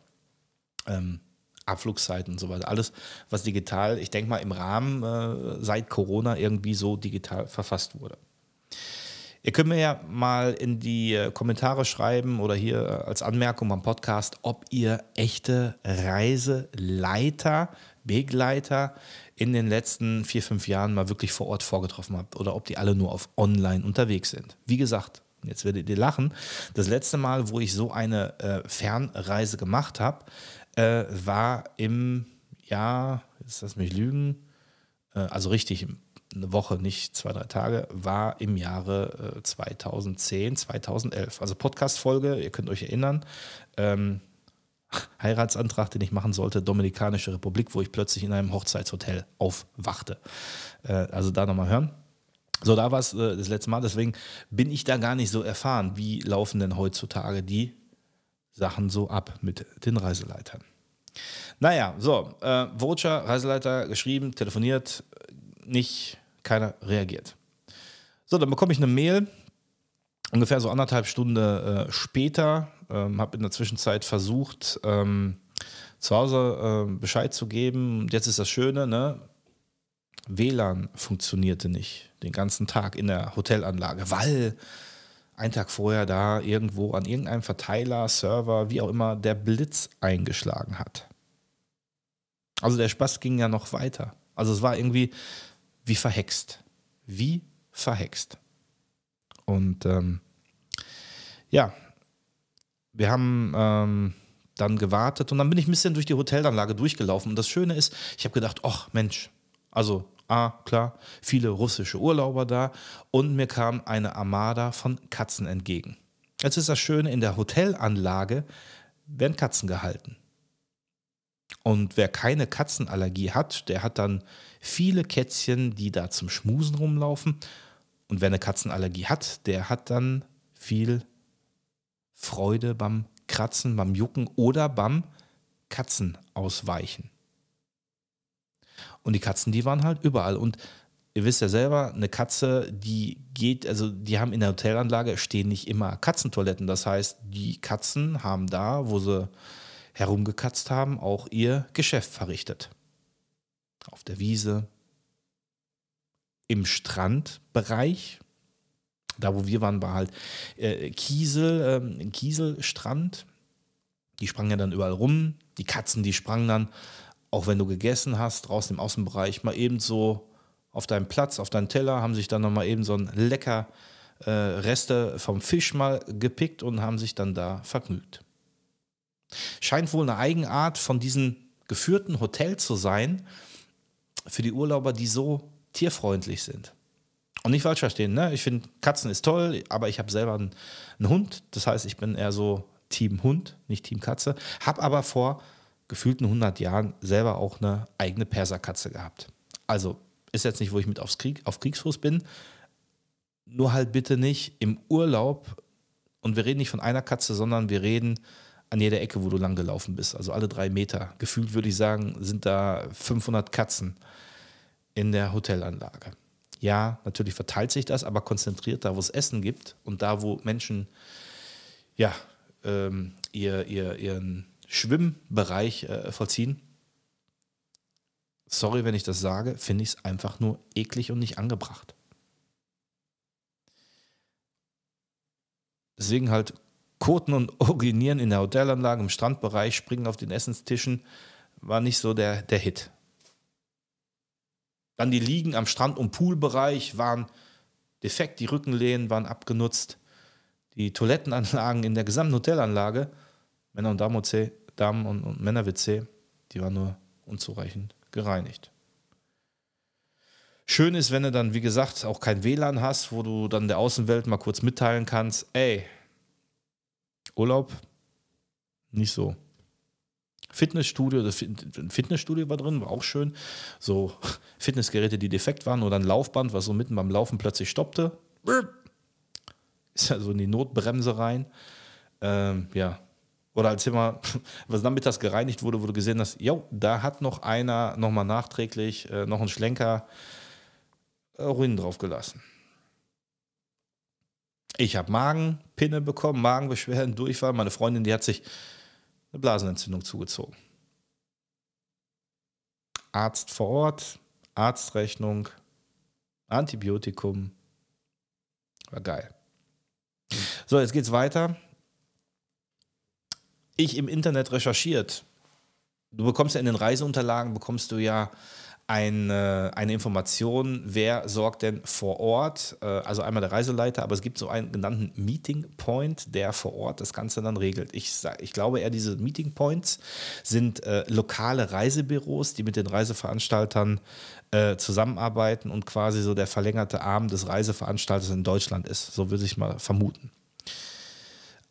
Ähm, Abflugszeiten und so weiter. Alles, was digital, ich denke mal, im Rahmen äh, seit Corona irgendwie so digital verfasst wurde. Ihr könnt mir ja mal in die äh, Kommentare schreiben oder hier äh, als Anmerkung beim Podcast, ob ihr echte Reiseleiter, Begleiter in den letzten vier, fünf Jahren mal wirklich vor Ort vorgetroffen habt oder ob die alle nur auf online unterwegs sind. Wie gesagt, jetzt werdet ihr lachen, das letzte Mal, wo ich so eine äh, Fernreise gemacht habe, äh, war im Jahr, jetzt lass mich lügen, äh, also richtig eine Woche, nicht zwei, drei Tage, war im Jahre äh, 2010, 2011. Also Podcast-Folge, ihr könnt euch erinnern. Ähm, Heiratsantrag, den ich machen sollte, Dominikanische Republik, wo ich plötzlich in einem Hochzeitshotel aufwachte. Äh, also da nochmal hören. So, da war es äh, das letzte Mal. Deswegen bin ich da gar nicht so erfahren, wie laufen denn heutzutage die Sachen so ab mit den Reiseleitern. Naja, so, äh, Voucher, Reiseleiter, geschrieben, telefoniert, nicht keiner reagiert. So, dann bekomme ich eine Mail, ungefähr so anderthalb Stunden äh, später. Ähm, habe in der Zwischenzeit versucht, ähm, zu Hause äh, Bescheid zu geben. Jetzt ist das Schöne, ne? WLAN funktionierte nicht den ganzen Tag in der Hotelanlage, weil ein Tag vorher da irgendwo an irgendeinem Verteiler, Server, wie auch immer, der Blitz eingeschlagen hat. Also der Spaß ging ja noch weiter. Also es war irgendwie, wie verhext. Wie verhext. Und ähm, ja, wir haben ähm, dann gewartet und dann bin ich ein bisschen durch die Hotelanlage durchgelaufen. Und das Schöne ist, ich habe gedacht, ach Mensch, also ah, klar, viele russische Urlauber da und mir kam eine Armada von Katzen entgegen. Jetzt ist das Schöne, in der Hotelanlage werden Katzen gehalten. Und wer keine Katzenallergie hat, der hat dann viele Kätzchen, die da zum Schmusen rumlaufen. Und wer eine Katzenallergie hat, der hat dann viel Freude beim Kratzen, beim Jucken oder beim Katzenausweichen. Und die Katzen, die waren halt überall. Und ihr wisst ja selber, eine Katze, die geht, also die haben in der Hotelanlage stehen nicht immer Katzentoiletten. Das heißt, die Katzen haben da, wo sie herumgekatzt haben, auch ihr Geschäft verrichtet. Auf der Wiese, im Strandbereich, da wo wir waren, war halt äh, Kiesel, äh, Kieselstrand. Die sprangen ja dann überall rum. Die Katzen, die sprangen dann, auch wenn du gegessen hast, draußen im Außenbereich, mal eben so auf deinem Platz, auf deinen Teller, haben sich dann nochmal eben so ein lecker äh, Reste vom Fisch mal gepickt und haben sich dann da vergnügt. Scheint wohl eine Eigenart von diesem geführten Hotel zu sein für die Urlauber, die so tierfreundlich sind. Und nicht falsch verstehen, ne? ich finde Katzen ist toll, aber ich habe selber einen, einen, Hund. Das heißt, ich bin eher so Team Hund, nicht Team Katze. Habe aber vor gefühlten 100 Jahren selber auch eine eigene Perserkatze gehabt. Also ist jetzt nicht, wo ich mit aufs Krieg, auf Kriegsfuß bin. Nur halt bitte nicht im Urlaub. Und wir reden nicht von einer Katze, sondern wir reden an jeder Ecke, wo du lang gelaufen bist. Also alle drei Meter. Gefühlt würde ich sagen, sind da 500 Katzen in der Hotelanlage. Ja, natürlich verteilt sich das, aber konzentriert da, wo es Essen gibt und da, wo Menschen ja, ähm, ihr, ihr, ihren Schwimmbereich äh, vollziehen. Sorry, wenn ich das sage, finde ich es einfach nur eklig und nicht angebracht. Deswegen halt Koten und <laughs> Urinieren in der Hotelanlage, im Strandbereich, springen auf den Essenstischen, war nicht so der, der Hit. Dann die Liegen am Strand- und Poolbereich waren defekt, die Rückenlehnen waren abgenutzt. Die Toilettenanlagen in der gesamten Hotelanlage, Männer- und Damen-WC, Damen- und, und Männer-WC, die waren nur unzureichend gereinigt. Schön ist, wenn du dann, wie gesagt, auch kein WLAN hast, wo du dann der Außenwelt mal kurz mitteilen kannst, ey, Urlaub, nicht so. Fitnessstudio, das Fitnessstudio war drin, war auch schön. So <laughs> Fitnessgeräte, die defekt waren oder ein Laufband, was so mitten beim Laufen plötzlich stoppte. Ist ja so in die Notbremse rein. Ähm, ja. Oder als immer, <laughs> was dann mittags gereinigt wurde, du gesehen hast, jo, da hat noch einer nochmal nachträglich äh, noch einen Schlenker äh, Ruinen drauf gelassen. Ich habe Magenpinne bekommen, Magenbeschwerden, Durchfall. Meine Freundin, die hat sich eine Blasenentzündung zugezogen. Arzt vor Ort, Arztrechnung, Antibiotikum. War geil. So, jetzt geht's weiter. Ich im Internet recherchiert. Du bekommst ja in den Reiseunterlagen, bekommst du ja eine, eine Information, wer sorgt denn vor Ort, äh, also einmal der Reiseleiter, aber es gibt so einen genannten Meeting Point, der vor Ort das Ganze dann regelt. Ich, ich glaube eher, diese Meeting Points sind äh, lokale Reisebüros, die mit den Reiseveranstaltern äh, zusammenarbeiten und quasi so der verlängerte Arm des Reiseveranstalters in Deutschland ist. So würde ich mal vermuten.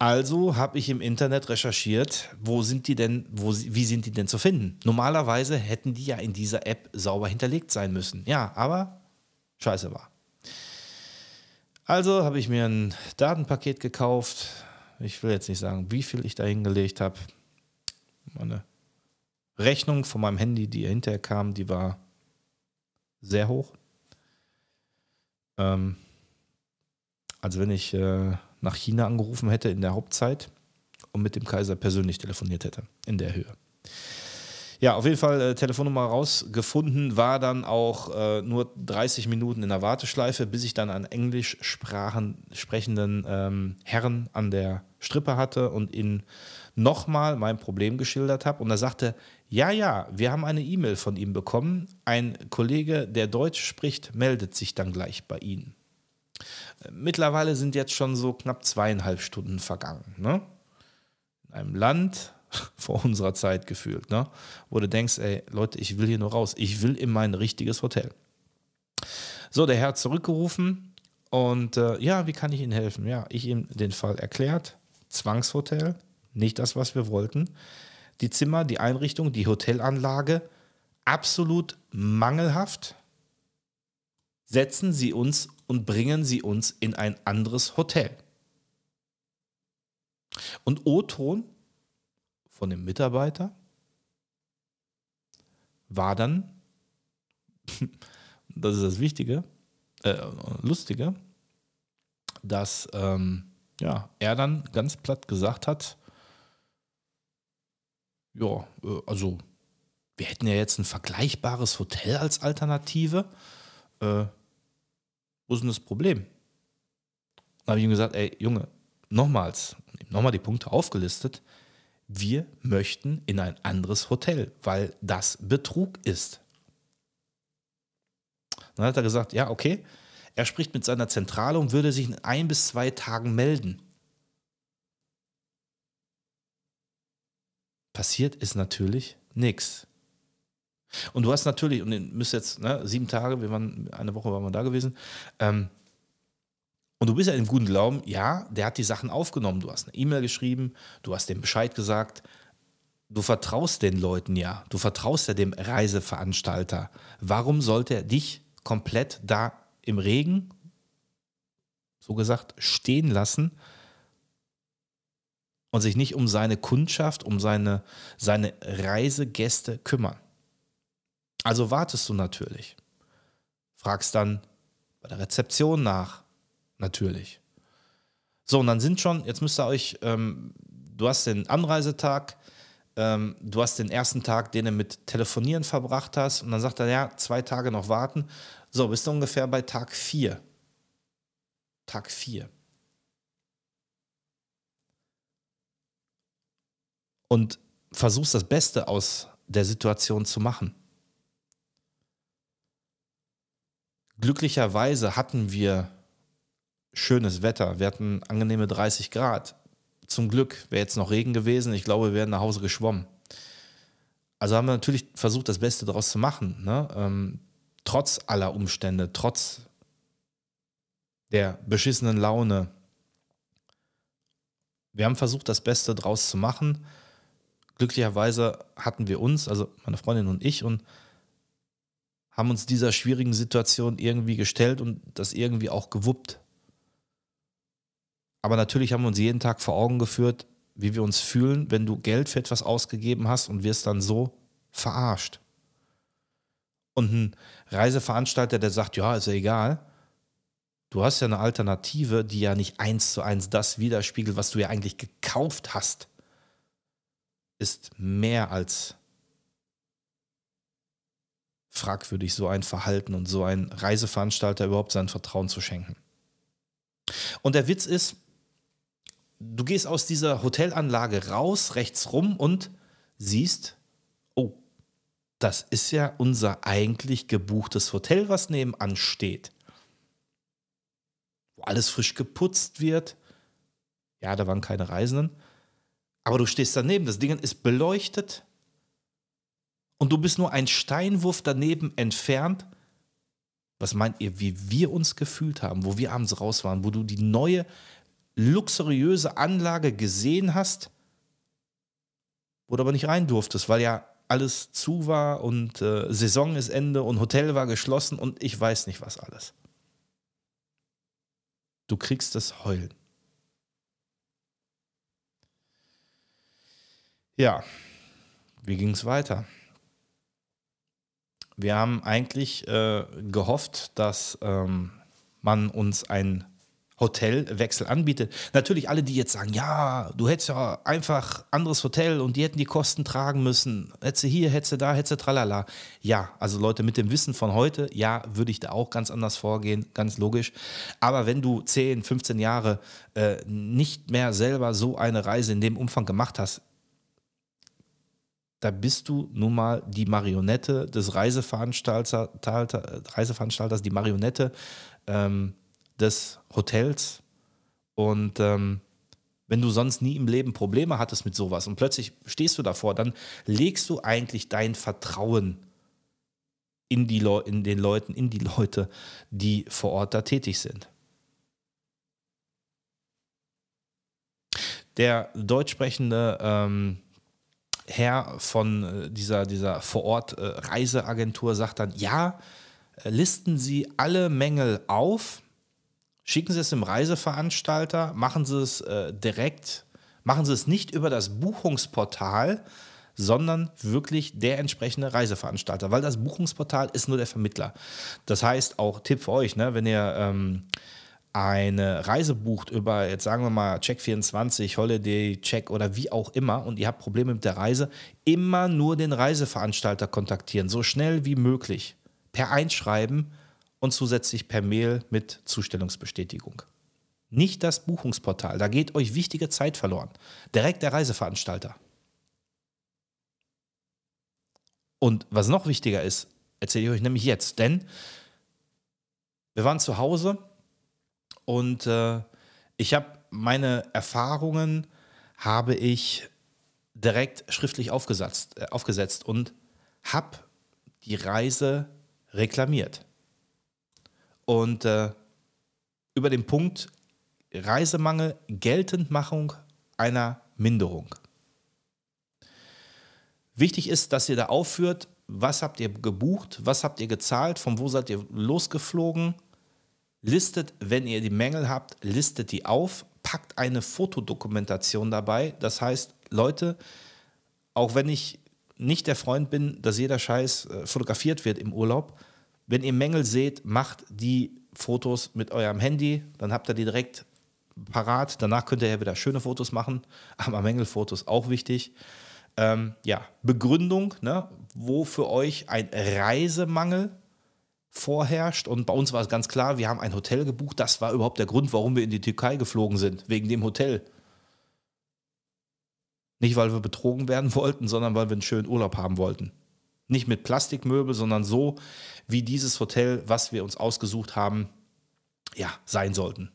Also habe ich im Internet recherchiert, wo sind die denn, wo, wie sind die denn zu finden? Normalerweise hätten die ja in dieser App sauber hinterlegt sein müssen. Ja, aber scheiße war. Also habe ich mir ein Datenpaket gekauft. Ich will jetzt nicht sagen, wie viel ich da hingelegt habe. Meine Rechnung von meinem Handy, die hinterher kam, die war sehr hoch. Ähm, also wenn ich äh, nach China angerufen hätte in der Hauptzeit und mit dem Kaiser persönlich telefoniert hätte, in der Höhe. Ja, auf jeden Fall äh, Telefonnummer rausgefunden, war dann auch äh, nur 30 Minuten in der Warteschleife, bis ich dann einen englisch sprechenden ähm, Herrn an der Strippe hatte und ihn nochmal mein Problem geschildert habe. Und er sagte, ja, ja, wir haben eine E-Mail von ihm bekommen. Ein Kollege, der Deutsch spricht, meldet sich dann gleich bei Ihnen. Mittlerweile sind jetzt schon so knapp zweieinhalb Stunden vergangen. Ne? In einem Land <laughs> vor unserer Zeit gefühlt, ne? wo du denkst, ey, Leute, ich will hier nur raus. Ich will in mein richtiges Hotel. So, der Herr zurückgerufen und äh, ja, wie kann ich Ihnen helfen? Ja, ich ihm den Fall erklärt. Zwangshotel, nicht das, was wir wollten. Die Zimmer, die Einrichtung, die Hotelanlage, absolut mangelhaft. Setzen Sie uns und bringen sie uns in ein anderes Hotel. Und O-Ton von dem Mitarbeiter war dann, <laughs> das ist das Wichtige, äh, Lustige, dass ähm, ja, er dann ganz platt gesagt hat, ja, äh, also wir hätten ja jetzt ein vergleichbares Hotel als Alternative. Äh, wo ist denn das Problem? Dann habe ich ihm gesagt, ey, Junge, nochmals, nochmal die Punkte aufgelistet. Wir möchten in ein anderes Hotel, weil das Betrug ist. Dann hat er gesagt, ja, okay, er spricht mit seiner Zentrale und würde sich in ein bis zwei Tagen melden. Passiert ist natürlich nichts. Und du hast natürlich, und ihr müsst jetzt, ne, sieben Tage, wir waren, eine Woche waren wir da gewesen, ähm, und du bist ja im guten Glauben, ja, der hat die Sachen aufgenommen. Du hast eine E-Mail geschrieben, du hast dem Bescheid gesagt. Du vertraust den Leuten ja. Du vertraust ja dem Reiseveranstalter. Warum sollte er dich komplett da im Regen, so gesagt, stehen lassen und sich nicht um seine Kundschaft, um seine, seine Reisegäste kümmern? Also wartest du natürlich. Fragst dann bei der Rezeption nach. Natürlich. So, und dann sind schon, jetzt müsst ihr euch, ähm, du hast den Anreisetag, ähm, du hast den ersten Tag, den du mit Telefonieren verbracht hast, und dann sagt er, ja, zwei Tage noch warten. So, bist du ungefähr bei Tag vier. Tag vier. Und versuchst das Beste aus der Situation zu machen. Glücklicherweise hatten wir schönes Wetter. Wir hatten angenehme 30 Grad. Zum Glück wäre jetzt noch Regen gewesen. Ich glaube, wir wären nach Hause geschwommen. Also haben wir natürlich versucht, das Beste daraus zu machen. Ne? Ähm, trotz aller Umstände, trotz der beschissenen Laune. Wir haben versucht, das Beste daraus zu machen. Glücklicherweise hatten wir uns, also meine Freundin und ich, und haben uns dieser schwierigen Situation irgendwie gestellt und das irgendwie auch gewuppt. Aber natürlich haben wir uns jeden Tag vor Augen geführt, wie wir uns fühlen, wenn du Geld für etwas ausgegeben hast und wirst dann so verarscht. Und ein Reiseveranstalter, der sagt, ja, ist ja egal, du hast ja eine Alternative, die ja nicht eins zu eins das widerspiegelt, was du ja eigentlich gekauft hast, ist mehr als fragwürdig, so ein Verhalten und so ein Reiseveranstalter überhaupt sein Vertrauen zu schenken. Und der Witz ist, du gehst aus dieser Hotelanlage raus, rechts rum und siehst, oh, das ist ja unser eigentlich gebuchtes Hotel, was nebenan steht. Wo alles frisch geputzt wird. Ja, da waren keine Reisenden. Aber du stehst daneben, das Ding ist beleuchtet und du bist nur ein Steinwurf daneben entfernt. Was meint ihr, wie wir uns gefühlt haben, wo wir abends raus waren, wo du die neue luxuriöse Anlage gesehen hast, wo du aber nicht rein durftest, weil ja alles zu war und äh, Saison ist Ende und Hotel war geschlossen und ich weiß nicht was alles. Du kriegst das Heulen. Ja, wie ging es weiter? Wir haben eigentlich äh, gehofft, dass ähm, man uns ein Hotelwechsel anbietet. Natürlich alle, die jetzt sagen, ja, du hättest ja einfach anderes Hotel und die hätten die Kosten tragen müssen. Hättest du hier, hättest du da, hättest du tralala. Ja, also Leute, mit dem Wissen von heute, ja, würde ich da auch ganz anders vorgehen, ganz logisch. Aber wenn du 10, 15 Jahre äh, nicht mehr selber so eine Reise in dem Umfang gemacht hast, da bist du nun mal die Marionette des Reiseveranstalter, Reiseveranstalters, die Marionette ähm, des Hotels. Und ähm, wenn du sonst nie im Leben Probleme hattest mit sowas und plötzlich stehst du davor, dann legst du eigentlich dein Vertrauen in, die in den Leuten, in die Leute, die vor Ort da tätig sind. Der deutsch sprechende ähm, Herr von äh, dieser, dieser Vor-Ort-Reiseagentur sagt dann, ja, äh, listen Sie alle Mängel auf, schicken Sie es dem Reiseveranstalter, machen Sie es äh, direkt, machen Sie es nicht über das Buchungsportal, sondern wirklich der entsprechende Reiseveranstalter, weil das Buchungsportal ist nur der Vermittler. Das heißt, auch Tipp für euch, ne, wenn ihr ähm, eine Reise bucht über, jetzt sagen wir mal, Check24, Holiday, Check oder wie auch immer und ihr habt Probleme mit der Reise, immer nur den Reiseveranstalter kontaktieren, so schnell wie möglich. Per Einschreiben und zusätzlich per Mail mit Zustellungsbestätigung. Nicht das Buchungsportal, da geht euch wichtige Zeit verloren. Direkt der Reiseveranstalter. Und was noch wichtiger ist, erzähle ich euch nämlich jetzt, denn wir waren zu Hause und äh, ich habe meine Erfahrungen habe ich direkt schriftlich aufgesetzt, äh, aufgesetzt und habe die Reise reklamiert. Und äh, über den Punkt Reisemangel, Geltendmachung einer Minderung. Wichtig ist, dass ihr da aufführt, was habt ihr gebucht, was habt ihr gezahlt, von wo seid ihr losgeflogen, listet, wenn ihr die Mängel habt, listet die auf, packt eine Fotodokumentation dabei. Das heißt, Leute, auch wenn ich nicht der Freund bin, dass jeder Scheiß äh, fotografiert wird im Urlaub, wenn ihr Mängel seht, macht die Fotos mit eurem Handy, dann habt ihr die direkt parat. Danach könnt ihr ja wieder schöne Fotos machen, <laughs> aber Mängelfotos auch wichtig. Ähm, ja, Begründung, ne, wo für euch ein Reisemangel vorherrscht. Und bei uns war es ganz klar, wir haben ein Hotel gebucht. Das war überhaupt der Grund, warum wir in die Türkei geflogen sind, wegen dem Hotel. Nicht, weil wir betrogen werden <laughs> wollten, sondern weil wir einen schönen Urlaub haben wollten. Nicht mit Plastikmöbel, sondern so, wie dieses Hotel, was wir uns ausgesucht haben, ja, sein sollten.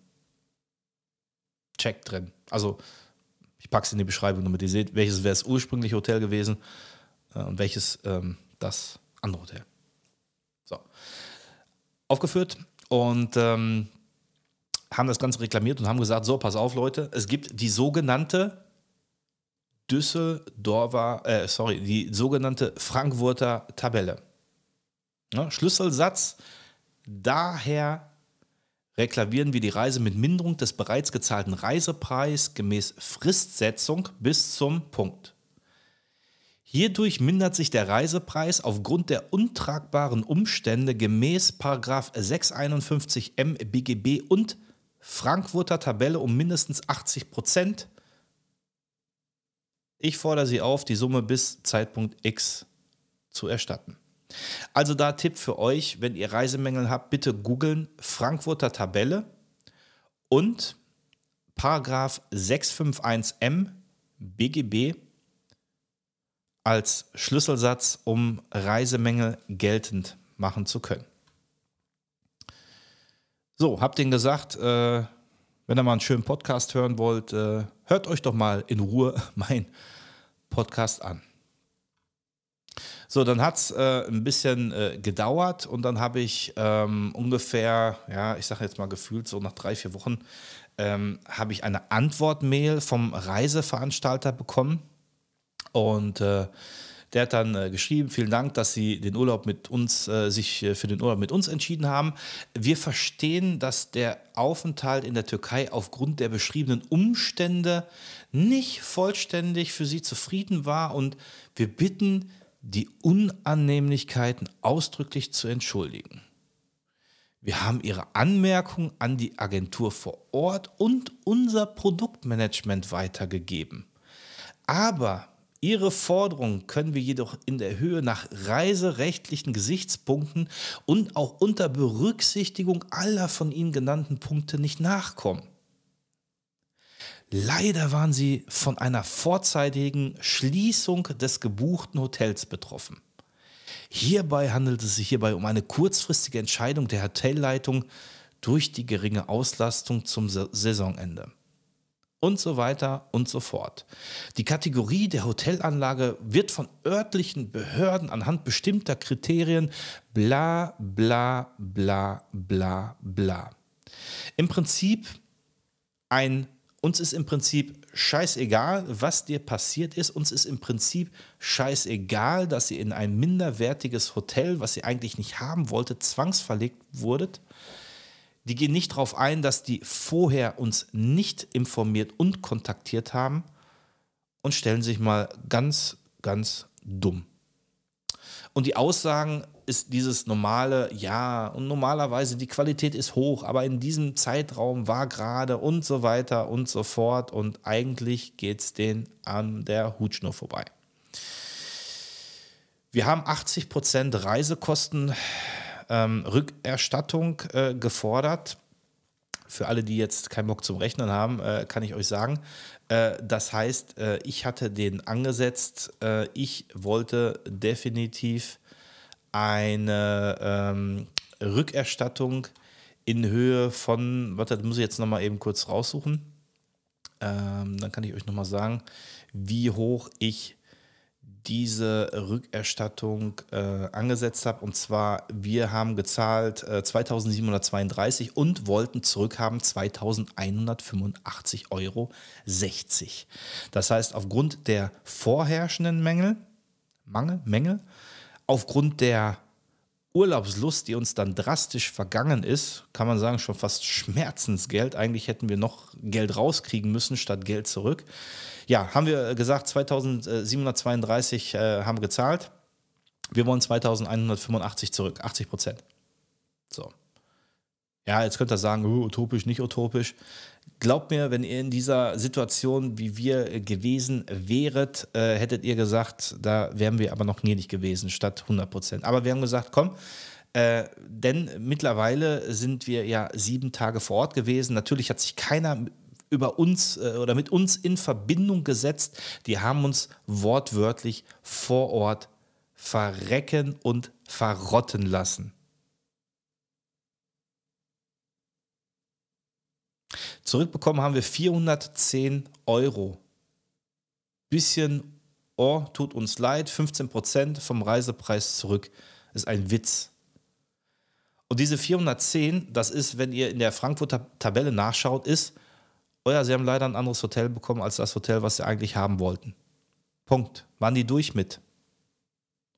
Check drin. Also, ich packe es in die Beschreibung, damit ihr seht, welches wäre das ursprüngliche Hotel gewesen äh, und welches ähm, das andere Hotel. So. Aufgeführt und ähm, haben das Ganze reklamiert und haben gesagt: So, pass auf, Leute, es gibt die sogenannte Düsseldorfer, äh, sorry, die sogenannte Frankfurter Tabelle. Ja, Schlüsselsatz, daher reklavieren wir die Reise mit Minderung des bereits gezahlten Reisepreises gemäß Fristsetzung bis zum Punkt. Hierdurch mindert sich der Reisepreis aufgrund der untragbaren Umstände gemäß 651 M BGB und Frankfurter Tabelle um mindestens 80 Prozent ich fordere Sie auf, die Summe bis Zeitpunkt X zu erstatten. Also da Tipp für euch, wenn ihr Reisemängel habt, bitte googeln Frankfurter Tabelle und Paragraph 651m BGB als Schlüsselsatz, um Reisemängel geltend machen zu können. So, habt ihr gesagt, äh, wenn ihr mal einen schönen Podcast hören wollt, äh, hört euch doch mal in Ruhe <laughs> mein Podcast an. So, dann hat es äh, ein bisschen äh, gedauert und dann habe ich ähm, ungefähr, ja, ich sage jetzt mal gefühlt so nach drei, vier Wochen, ähm, habe ich eine Antwortmail vom Reiseveranstalter bekommen. Und äh, der hat dann äh, geschrieben, vielen Dank, dass Sie den Urlaub mit uns, äh, sich äh, für den Urlaub mit uns entschieden haben. Wir verstehen, dass der Aufenthalt in der Türkei aufgrund der beschriebenen Umstände nicht vollständig für Sie zufrieden war und wir bitten, die Unannehmlichkeiten ausdrücklich zu entschuldigen. Wir haben Ihre Anmerkung an die Agentur vor Ort und unser Produktmanagement weitergegeben. Aber Ihre Forderungen können wir jedoch in der Höhe nach reiserechtlichen Gesichtspunkten und auch unter Berücksichtigung aller von Ihnen genannten Punkte nicht nachkommen. Leider waren sie von einer vorzeitigen Schließung des gebuchten Hotels betroffen. Hierbei handelt es sich hierbei um eine kurzfristige Entscheidung der Hotelleitung durch die geringe Auslastung zum Saisonende und so weiter und so fort. Die Kategorie der Hotelanlage wird von örtlichen Behörden anhand bestimmter Kriterien bla bla bla bla bla. Im Prinzip ein uns ist im Prinzip scheißegal, was dir passiert ist. Uns ist im Prinzip scheißegal, dass ihr in ein minderwertiges Hotel, was ihr eigentlich nicht haben wolltet, zwangsverlegt wurdet. Die gehen nicht darauf ein, dass die vorher uns nicht informiert und kontaktiert haben und stellen sich mal ganz, ganz dumm. Und die Aussagen ist dieses normale, ja, und normalerweise die Qualität ist hoch, aber in diesem Zeitraum war gerade und so weiter und so fort und eigentlich geht es denen an der Hutschnur vorbei. Wir haben 80% Reisekosten ähm, Rückerstattung äh, gefordert. Für alle, die jetzt keinen Bock zum Rechnen haben, äh, kann ich euch sagen. Äh, das heißt, äh, ich hatte den angesetzt. Äh, ich wollte definitiv eine ähm, Rückerstattung in Höhe von, warte, das muss ich jetzt nochmal eben kurz raussuchen. Ähm, dann kann ich euch nochmal sagen, wie hoch ich diese Rückerstattung äh, angesetzt habe. Und zwar, wir haben gezahlt äh, 2732 und wollten zurückhaben 2185,60 Euro. Das heißt, aufgrund der vorherrschenden Mängel, Mangel, Mängel, aufgrund der Urlaubslust, die uns dann drastisch vergangen ist, kann man sagen, schon fast Schmerzensgeld. Eigentlich hätten wir noch Geld rauskriegen müssen statt Geld zurück. Ja, haben wir gesagt, 2732 äh, haben gezahlt. Wir wollen 2185 zurück, 80 Prozent. So. Ja, jetzt könnt ihr sagen, uh, utopisch, nicht utopisch. Glaubt mir, wenn ihr in dieser Situation wie wir gewesen wäret, äh, hättet ihr gesagt, da wären wir aber noch nie nicht gewesen, statt 100 Prozent. Aber wir haben gesagt, komm, äh, denn mittlerweile sind wir ja sieben Tage vor Ort gewesen. Natürlich hat sich keiner über uns äh, oder mit uns in Verbindung gesetzt. Die haben uns wortwörtlich vor Ort verrecken und verrotten lassen. Zurückbekommen haben wir 410 Euro. Bisschen, oh, tut uns leid, 15 Prozent vom Reisepreis zurück. Ist ein Witz. Und diese 410, das ist, wenn ihr in der Frankfurter Tabelle nachschaut, ist, oh ja, sie haben leider ein anderes Hotel bekommen als das Hotel, was sie eigentlich haben wollten. Punkt. Waren die durch mit.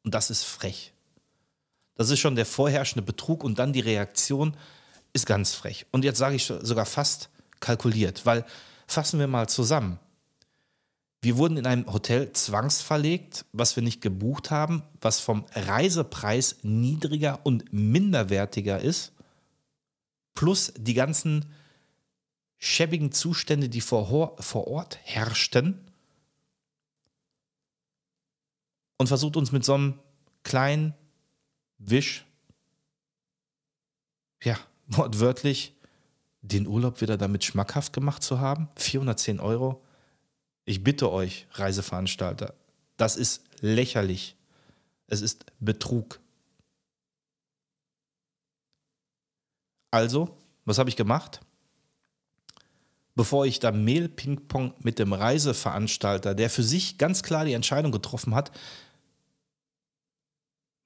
Und das ist frech. Das ist schon der vorherrschende Betrug und dann die Reaktion ist ganz frech. Und jetzt sage ich sogar fast kalkuliert, weil fassen wir mal zusammen. Wir wurden in ein Hotel zwangsverlegt, was wir nicht gebucht haben, was vom Reisepreis niedriger und minderwertiger ist, plus die ganzen schäbigen Zustände, die vor, vor Ort herrschten, und versucht uns mit so einem kleinen Wisch, ja, <laughs> wortwörtlich, den Urlaub wieder damit schmackhaft gemacht zu haben. 410 Euro. Ich bitte euch, Reiseveranstalter, das ist lächerlich. Es ist Betrug. Also, was habe ich gemacht? Bevor ich da Mail-Ping-Pong mit dem Reiseveranstalter, der für sich ganz klar die Entscheidung getroffen hat,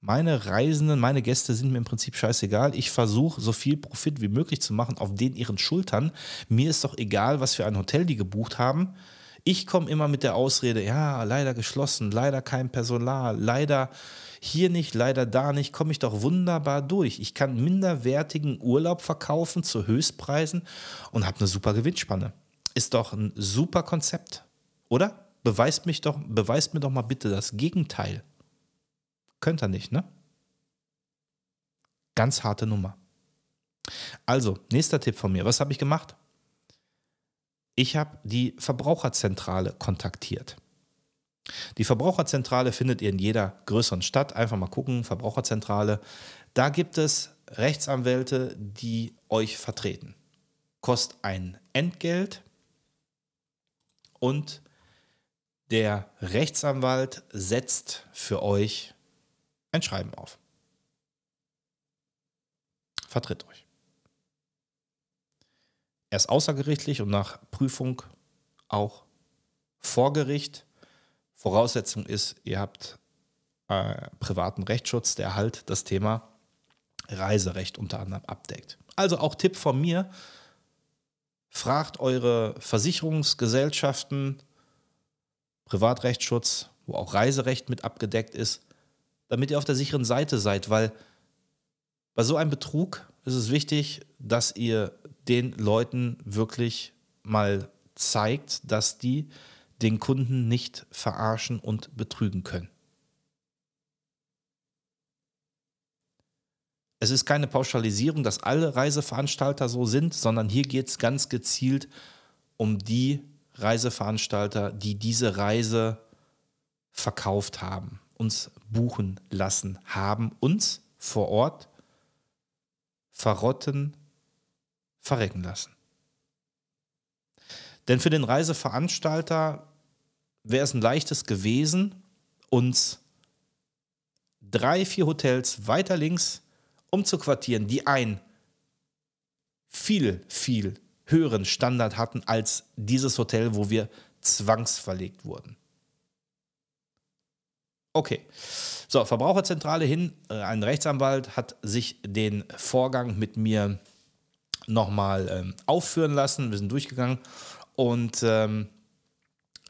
meine Reisenden, meine Gäste sind mir im Prinzip scheißegal. Ich versuche so viel Profit wie möglich zu machen auf den ihren Schultern. Mir ist doch egal, was für ein Hotel die gebucht haben. Ich komme immer mit der Ausrede, ja, leider geschlossen, leider kein Personal, leider hier nicht, leider da nicht, komme ich doch wunderbar durch. Ich kann minderwertigen Urlaub verkaufen zu Höchstpreisen und habe eine super Gewinnspanne. Ist doch ein super Konzept, oder? Beweist mich doch, beweist mir doch mal bitte das Gegenteil. Könnt ihr nicht, ne? Ganz harte Nummer. Also, nächster Tipp von mir. Was habe ich gemacht? Ich habe die Verbraucherzentrale kontaktiert. Die Verbraucherzentrale findet ihr in jeder größeren Stadt. Einfach mal gucken, Verbraucherzentrale. Da gibt es Rechtsanwälte, die euch vertreten. Kostet ein Entgelt und der Rechtsanwalt setzt für euch ein Schreiben auf. Vertritt euch. Erst außergerichtlich und nach Prüfung auch vor Gericht. Voraussetzung ist, ihr habt äh, privaten Rechtsschutz, der halt das Thema Reiserecht unter anderem abdeckt. Also auch Tipp von mir, fragt eure Versicherungsgesellschaften, Privatrechtsschutz, wo auch Reiserecht mit abgedeckt ist, damit ihr auf der sicheren Seite seid, weil bei so einem Betrug ist es wichtig, dass ihr den Leuten wirklich mal zeigt, dass die den Kunden nicht verarschen und betrügen können. Es ist keine Pauschalisierung, dass alle Reiseveranstalter so sind, sondern hier geht es ganz gezielt um die Reiseveranstalter, die diese Reise verkauft haben uns buchen lassen haben, uns vor Ort verrotten, verrecken lassen. Denn für den Reiseveranstalter wäre es ein leichtes gewesen, uns drei, vier Hotels weiter links umzuquartieren, die einen viel, viel höheren Standard hatten als dieses Hotel, wo wir zwangsverlegt wurden. Okay. So, Verbraucherzentrale hin. Äh, ein Rechtsanwalt hat sich den Vorgang mit mir nochmal ähm, aufführen lassen. Wir sind durchgegangen und ähm,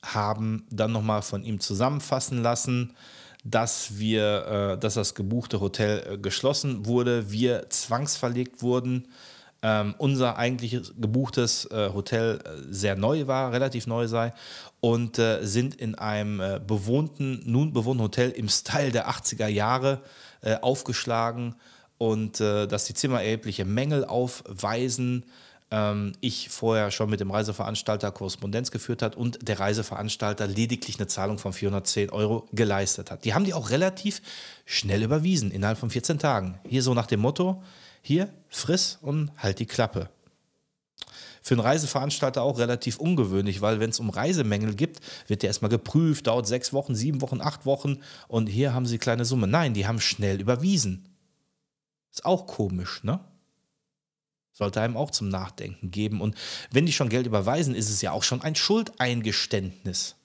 haben dann nochmal von ihm zusammenfassen lassen, dass wir, äh, dass das gebuchte Hotel äh, geschlossen wurde, wir zwangsverlegt wurden ähm, unser eigentliches gebuchtes äh, Hotel äh, sehr neu war, relativ neu sei und äh, sind in einem äh, bewohnten, nun bewohnten Hotel im Style der 80er Jahre äh, aufgeschlagen und äh, dass die Zimmer erhebliche Mängel aufweisen, ähm, ich vorher schon mit dem Reiseveranstalter Korrespondenz geführt hat und der Reiseveranstalter lediglich eine Zahlung von 410 Euro geleistet hat. Die haben die auch relativ schnell überwiesen, innerhalb von 14 Tagen. Hier so nach dem Motto, hier, friss und halt die Klappe. Für einen Reiseveranstalter auch relativ ungewöhnlich, weil wenn es um Reisemängel gibt, wird der erstmal geprüft, dauert sechs Wochen, sieben Wochen, acht Wochen und hier haben sie kleine Summe. Nein, die haben schnell überwiesen. Ist auch komisch, ne? Sollte einem auch zum Nachdenken geben. Und wenn die schon Geld überweisen, ist es ja auch schon ein Schuldeingeständnis.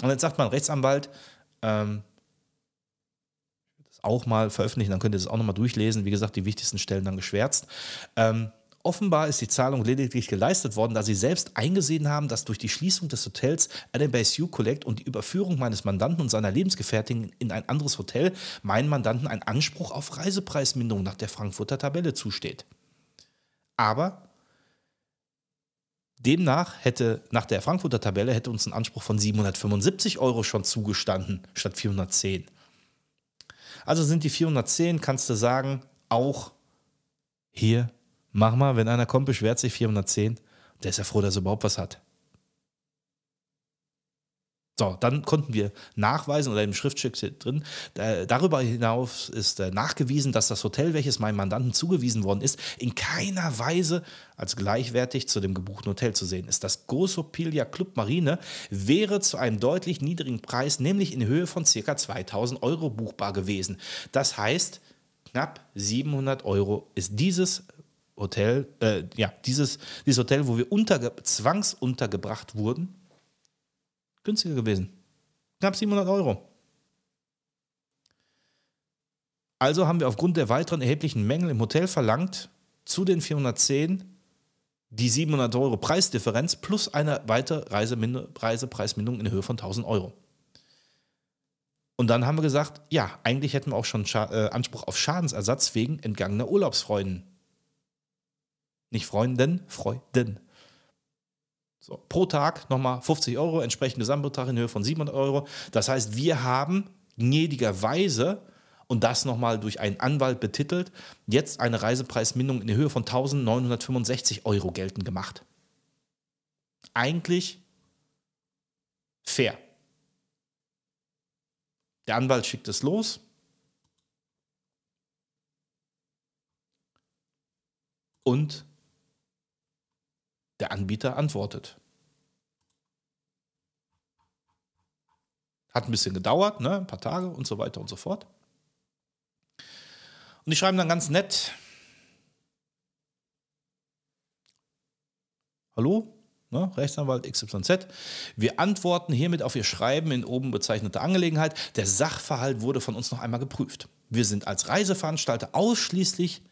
Und jetzt sagt mein Rechtsanwalt, ähm, auch mal veröffentlichen, dann könnt ihr das auch nochmal durchlesen. Wie gesagt, die wichtigsten Stellen dann geschwärzt. Ähm, Offenbar ist die Zahlung lediglich geleistet worden, da sie selbst eingesehen haben, dass durch die Schließung des Hotels Adam Base Collect und die Überführung meines Mandanten und seiner Lebensgefährtin in ein anderes Hotel meinen Mandanten ein Anspruch auf Reisepreisminderung nach der Frankfurter Tabelle zusteht. Aber demnach hätte nach der Frankfurter Tabelle hätte uns ein Anspruch von 775 Euro schon zugestanden statt 410. Also sind die 410, kannst du sagen, auch hier Mach mal, wenn einer kommt, beschwert sich 410, der ist ja froh, dass er überhaupt was hat. So, dann konnten wir nachweisen oder im Schriftstück drin, darüber hinaus ist äh, nachgewiesen, dass das Hotel, welches meinem Mandanten zugewiesen worden ist, in keiner Weise als gleichwertig zu dem gebuchten Hotel zu sehen ist. Das Gosopilia Club Marine wäre zu einem deutlich niedrigen Preis, nämlich in Höhe von ca. 2000 Euro buchbar gewesen. Das heißt, knapp 700 Euro ist dieses Hotel, äh, ja, dieses, dieses Hotel, wo wir unterge zwangsuntergebracht wurden, günstiger gewesen. Knapp 700 Euro. Also haben wir aufgrund der weiteren erheblichen Mängel im Hotel verlangt, zu den 410 die 700 Euro Preisdifferenz plus eine weitere Reisepreisminderung in Höhe von 1000 Euro. Und dann haben wir gesagt, ja, eigentlich hätten wir auch schon Scha äh, Anspruch auf Schadensersatz wegen entgangener Urlaubsfreuden nicht Freundin, Freuden. So, pro Tag nochmal 50 Euro, entsprechend Gesamtbetrag in Höhe von 700 Euro. Das heißt, wir haben gnädigerweise und das nochmal durch einen Anwalt betitelt, jetzt eine Reisepreisminderung in Höhe von 1965 Euro geltend gemacht. Eigentlich fair. Der Anwalt schickt es los. Und der Anbieter antwortet. Hat ein bisschen gedauert, ne? ein paar Tage und so weiter und so fort. Und die schreiben dann ganz nett, Hallo, ne, Rechtsanwalt XYZ. Wir antworten hiermit auf Ihr Schreiben in oben bezeichneter Angelegenheit. Der Sachverhalt wurde von uns noch einmal geprüft. Wir sind als Reiseveranstalter ausschließlich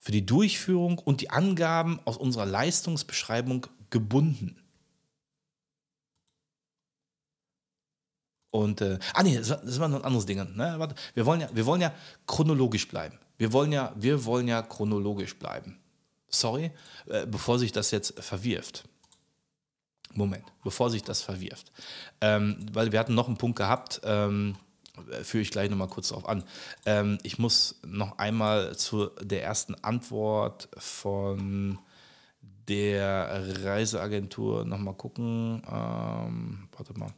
für die Durchführung und die Angaben aus unserer Leistungsbeschreibung gebunden. Und, äh, ah nee, das war, noch ein anderes Ding. Ne? Warte, wir, wollen ja, wir wollen ja chronologisch bleiben. Wir wollen ja, wir wollen ja chronologisch bleiben. Sorry, äh, bevor sich das jetzt verwirft. Moment, bevor sich das verwirft. Ähm, weil wir hatten noch einen Punkt gehabt, ähm, führe ich gleich nochmal kurz darauf an. Ähm, ich muss noch einmal zu der ersten Antwort von der Reiseagentur nochmal gucken. Ähm, warte mal.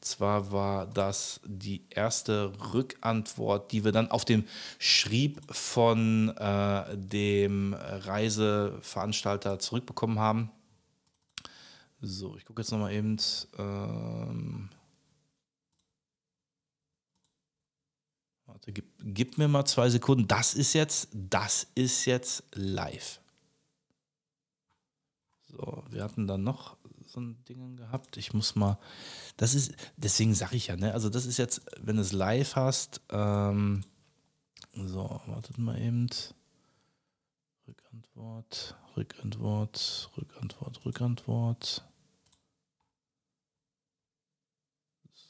Zwar war das die erste Rückantwort, die wir dann auf dem Schrieb von äh, dem Reiseveranstalter zurückbekommen haben. So, ich gucke jetzt nochmal eben. Ähm, Warte, gib, gib mir mal zwei Sekunden. Das ist jetzt, das ist jetzt live. So, wir hatten dann noch so ein Ding gehabt. Ich muss mal, das ist, deswegen sage ich ja, ne? Also das ist jetzt, wenn du es live hast, ähm, so, wartet mal eben. Rückantwort, Rückantwort, Rückantwort, Rückantwort.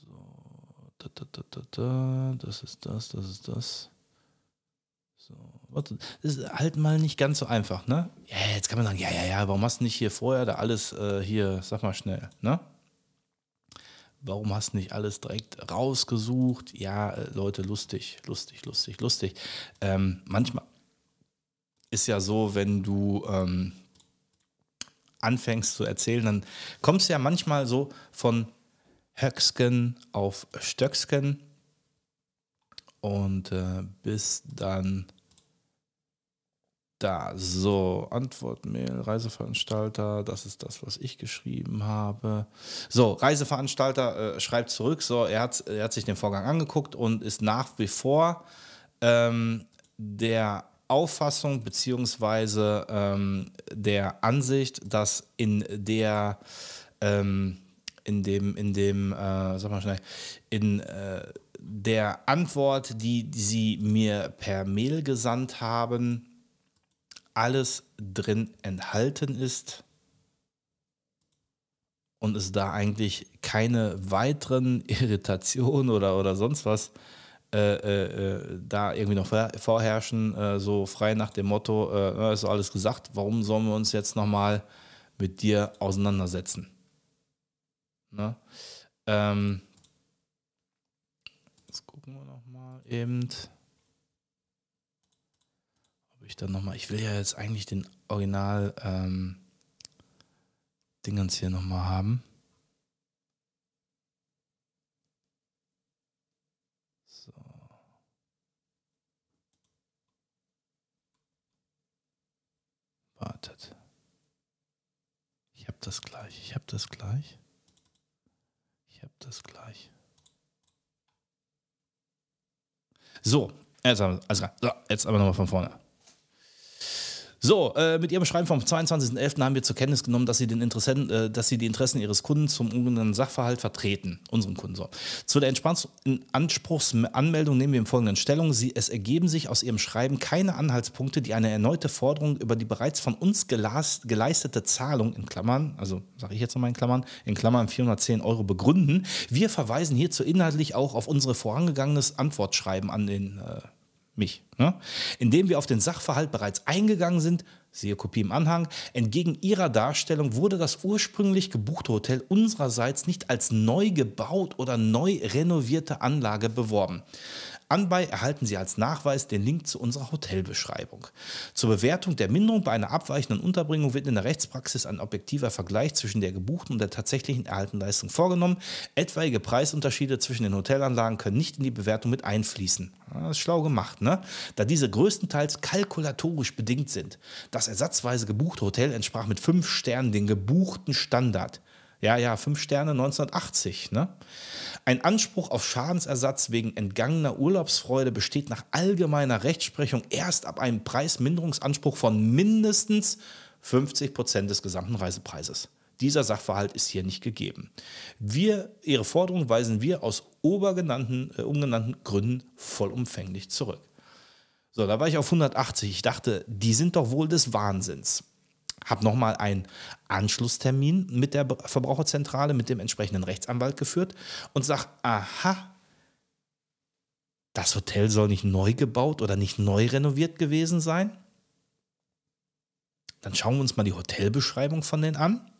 Da, da, da, da, das ist das, das ist das. So, warte, das ist halt mal nicht ganz so einfach, ne? Ja, jetzt kann man sagen, ja, ja, ja, warum hast du nicht hier vorher da alles äh, hier, sag mal schnell, ne? Warum hast du nicht alles direkt rausgesucht? Ja, äh, Leute, lustig, lustig, lustig, lustig. Ähm, manchmal, ist ja so, wenn du ähm, anfängst zu erzählen, dann kommst du ja manchmal so von Höcksken auf Stöcksken und äh, bis dann da. So, Antwortmail, Reiseveranstalter, das ist das, was ich geschrieben habe. So, Reiseveranstalter äh, schreibt zurück, so, er hat, er hat sich den Vorgang angeguckt und ist nach wie vor ähm, der Auffassung beziehungsweise ähm, der Ansicht, dass in der ähm, in dem in dem äh, sag mal schnell in äh, der Antwort, die, sie mir per Mail gesandt haben, alles drin enthalten ist und es da eigentlich keine weiteren <laughs> Irritationen oder, oder sonst was äh, äh, äh, da irgendwie noch vorherrschen, äh, so frei nach dem Motto, äh, ist alles gesagt, warum sollen wir uns jetzt nochmal mit dir auseinandersetzen? Ne? Ähm, jetzt gucken wir nochmal eben ich dann nochmal, ich will ja jetzt eigentlich den Original ähm, Dingens hier nochmal haben. Wartet. Ich habe das gleich, ich habe das gleich. Ich habe das gleich. So, jetzt, also, so, jetzt aber nochmal von vorne. So, äh, mit Ihrem Schreiben vom 22.11. haben wir zur Kenntnis genommen, dass Sie, den Interessenten, äh, dass Sie die Interessen Ihres Kunden zum ungenannten Sachverhalt vertreten, unseren Kunden so. Zu der Anspruchsanmeldung nehmen wir im Folgenden Stellung. Sie, es ergeben sich aus Ihrem Schreiben keine Anhaltspunkte, die eine erneute Forderung über die bereits von uns geleistete Zahlung in Klammern, also sage ich jetzt nochmal in Klammern, in Klammern 410 Euro begründen. Wir verweisen hierzu inhaltlich auch auf unsere vorangegangenes Antwortschreiben an den äh, mich, ne? indem wir auf den Sachverhalt bereits eingegangen sind, siehe Kopie im Anhang, entgegen ihrer Darstellung wurde das ursprünglich gebuchte Hotel unsererseits nicht als neu gebaut oder neu renovierte Anlage beworben. Anbei erhalten Sie als Nachweis den Link zu unserer Hotelbeschreibung. Zur Bewertung der Minderung bei einer abweichenden Unterbringung wird in der Rechtspraxis ein objektiver Vergleich zwischen der gebuchten und der tatsächlichen erhaltenen Leistung vorgenommen. Etwaige Preisunterschiede zwischen den Hotelanlagen können nicht in die Bewertung mit einfließen. Das ist schlau gemacht, ne? Da diese größtenteils kalkulatorisch bedingt sind. Das ersatzweise gebuchte Hotel entsprach mit fünf Sternen den gebuchten Standard. Ja, ja, fünf Sterne 1980. Ne? Ein Anspruch auf Schadensersatz wegen entgangener Urlaubsfreude besteht nach allgemeiner Rechtsprechung erst ab einem Preisminderungsanspruch von mindestens 50 Prozent des gesamten Reisepreises. Dieser Sachverhalt ist hier nicht gegeben. Wir, Ihre Forderung weisen wir aus obergenannten, äh, umgenannten Gründen vollumfänglich zurück. So, da war ich auf 180. Ich dachte, die sind doch wohl des Wahnsinns habe nochmal einen Anschlusstermin mit der Verbraucherzentrale, mit dem entsprechenden Rechtsanwalt geführt und sage, aha, das Hotel soll nicht neu gebaut oder nicht neu renoviert gewesen sein. Dann schauen wir uns mal die Hotelbeschreibung von denen an.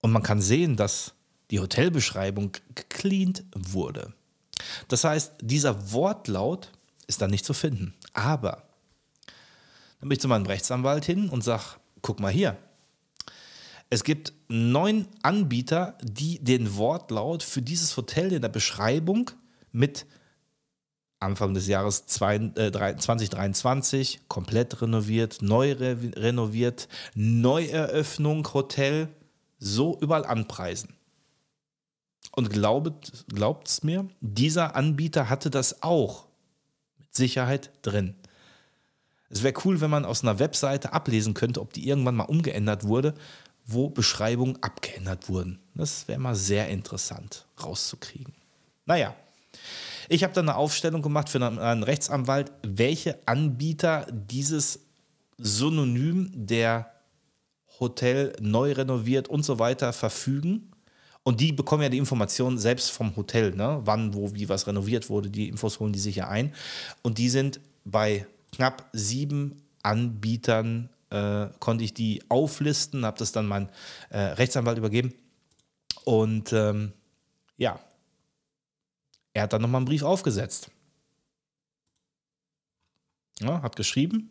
Und man kann sehen, dass die Hotelbeschreibung gecleant wurde. Das heißt, dieser Wortlaut ist dann nicht zu finden. Aber dann bin ich zu meinem Rechtsanwalt hin und sage, guck mal hier. Es gibt neun Anbieter, die den Wortlaut für dieses Hotel in der Beschreibung mit Anfang des Jahres 2023 komplett renoviert, neu renoviert, Neueröffnung, Hotel, so überall anpreisen. Und glaubt es mir, dieser Anbieter hatte das auch mit Sicherheit drin. Es wäre cool, wenn man aus einer Webseite ablesen könnte, ob die irgendwann mal umgeändert wurde, wo Beschreibungen abgeändert wurden. Das wäre mal sehr interessant rauszukriegen. Naja, ich habe dann eine Aufstellung gemacht für einen Rechtsanwalt, welche Anbieter dieses Synonym der Hotel neu renoviert und so weiter verfügen. Und die bekommen ja die Informationen selbst vom Hotel, ne? wann, wo, wie was renoviert wurde. Die Infos holen die sich ja ein. Und die sind bei knapp sieben Anbietern äh, konnte ich die auflisten, habe das dann meinem äh, Rechtsanwalt übergeben. Und ähm, ja, er hat dann nochmal einen Brief aufgesetzt. Ja, hat geschrieben,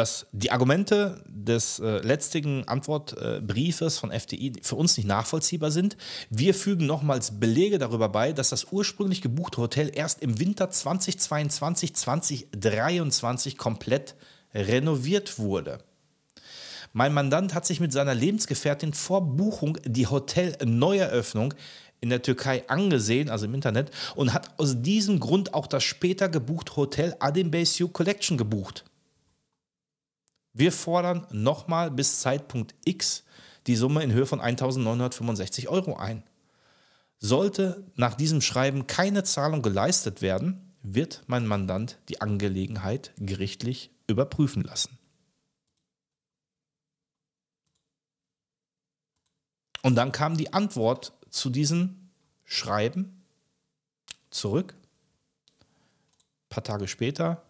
dass die Argumente des äh, letztigen Antwortbriefes von FDI für uns nicht nachvollziehbar sind. Wir fügen nochmals Belege darüber bei, dass das ursprünglich gebuchte Hotel erst im Winter 2022, 2023 komplett renoviert wurde. Mein Mandant hat sich mit seiner Lebensgefährtin vor Buchung die Hotel-Neueröffnung in der Türkei angesehen, also im Internet, und hat aus diesem Grund auch das später gebuchte Hotel Adem Beysu Collection gebucht. Wir fordern nochmal bis Zeitpunkt X die Summe in Höhe von 1965 Euro ein. Sollte nach diesem Schreiben keine Zahlung geleistet werden, wird mein Mandant die Angelegenheit gerichtlich überprüfen lassen. Und dann kam die Antwort zu diesem Schreiben zurück. Ein paar Tage später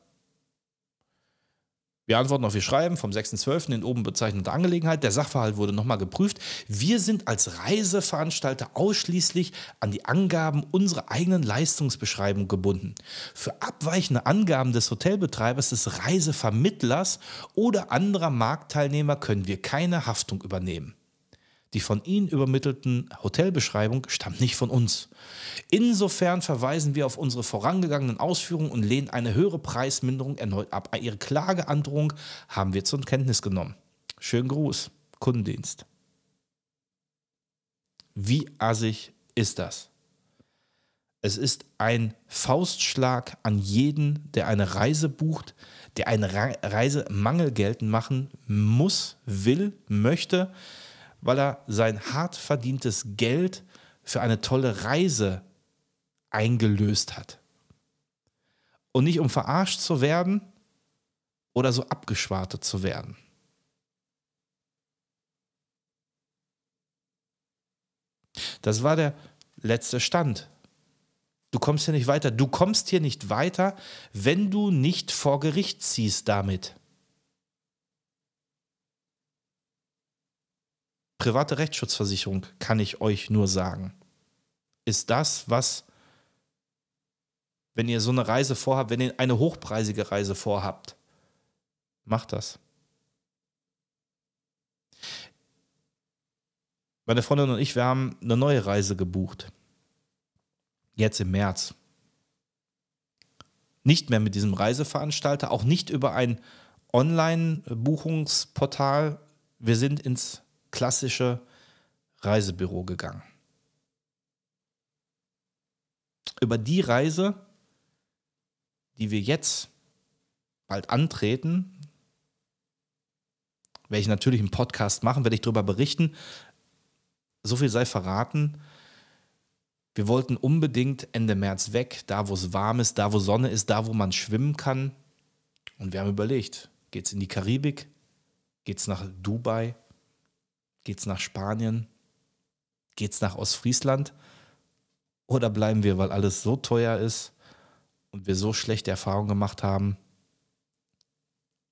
wir antworten auf Ihr Schreiben vom 6.12. in oben bezeichnete Angelegenheit. Der Sachverhalt wurde nochmal geprüft. Wir sind als Reiseveranstalter ausschließlich an die Angaben unserer eigenen Leistungsbeschreibung gebunden. Für abweichende Angaben des Hotelbetreibers, des Reisevermittlers oder anderer Marktteilnehmer können wir keine Haftung übernehmen. Die von Ihnen übermittelten Hotelbeschreibung stammt nicht von uns. Insofern verweisen wir auf unsere vorangegangenen Ausführungen und lehnen eine höhere Preisminderung erneut ab. Ihre Klageandrohung haben wir zur Kenntnis genommen. Schönen Gruß, Kundendienst. Wie assig ist das? Es ist ein Faustschlag an jeden, der eine Reise bucht, der eine Reisemangel geltend machen muss, will, möchte weil er sein hart verdientes Geld für eine tolle Reise eingelöst hat. Und nicht um verarscht zu werden oder so abgeschwartet zu werden. Das war der letzte Stand. Du kommst hier nicht weiter. Du kommst hier nicht weiter, wenn du nicht vor Gericht ziehst damit. Private Rechtsschutzversicherung, kann ich euch nur sagen, ist das, was, wenn ihr so eine Reise vorhabt, wenn ihr eine hochpreisige Reise vorhabt, macht das. Meine Freundin und ich, wir haben eine neue Reise gebucht. Jetzt im März. Nicht mehr mit diesem Reiseveranstalter, auch nicht über ein Online-Buchungsportal. Wir sind ins klassische Reisebüro gegangen. Über die Reise, die wir jetzt bald antreten, werde ich natürlich einen Podcast machen, werde ich darüber berichten. So viel sei verraten. Wir wollten unbedingt Ende März weg, da wo es warm ist, da wo Sonne ist, da wo man schwimmen kann. Und wir haben überlegt, geht es in die Karibik, geht es nach Dubai, Geht es nach Spanien? Geht es nach Ostfriesland? Oder bleiben wir, weil alles so teuer ist und wir so schlechte Erfahrungen gemacht haben,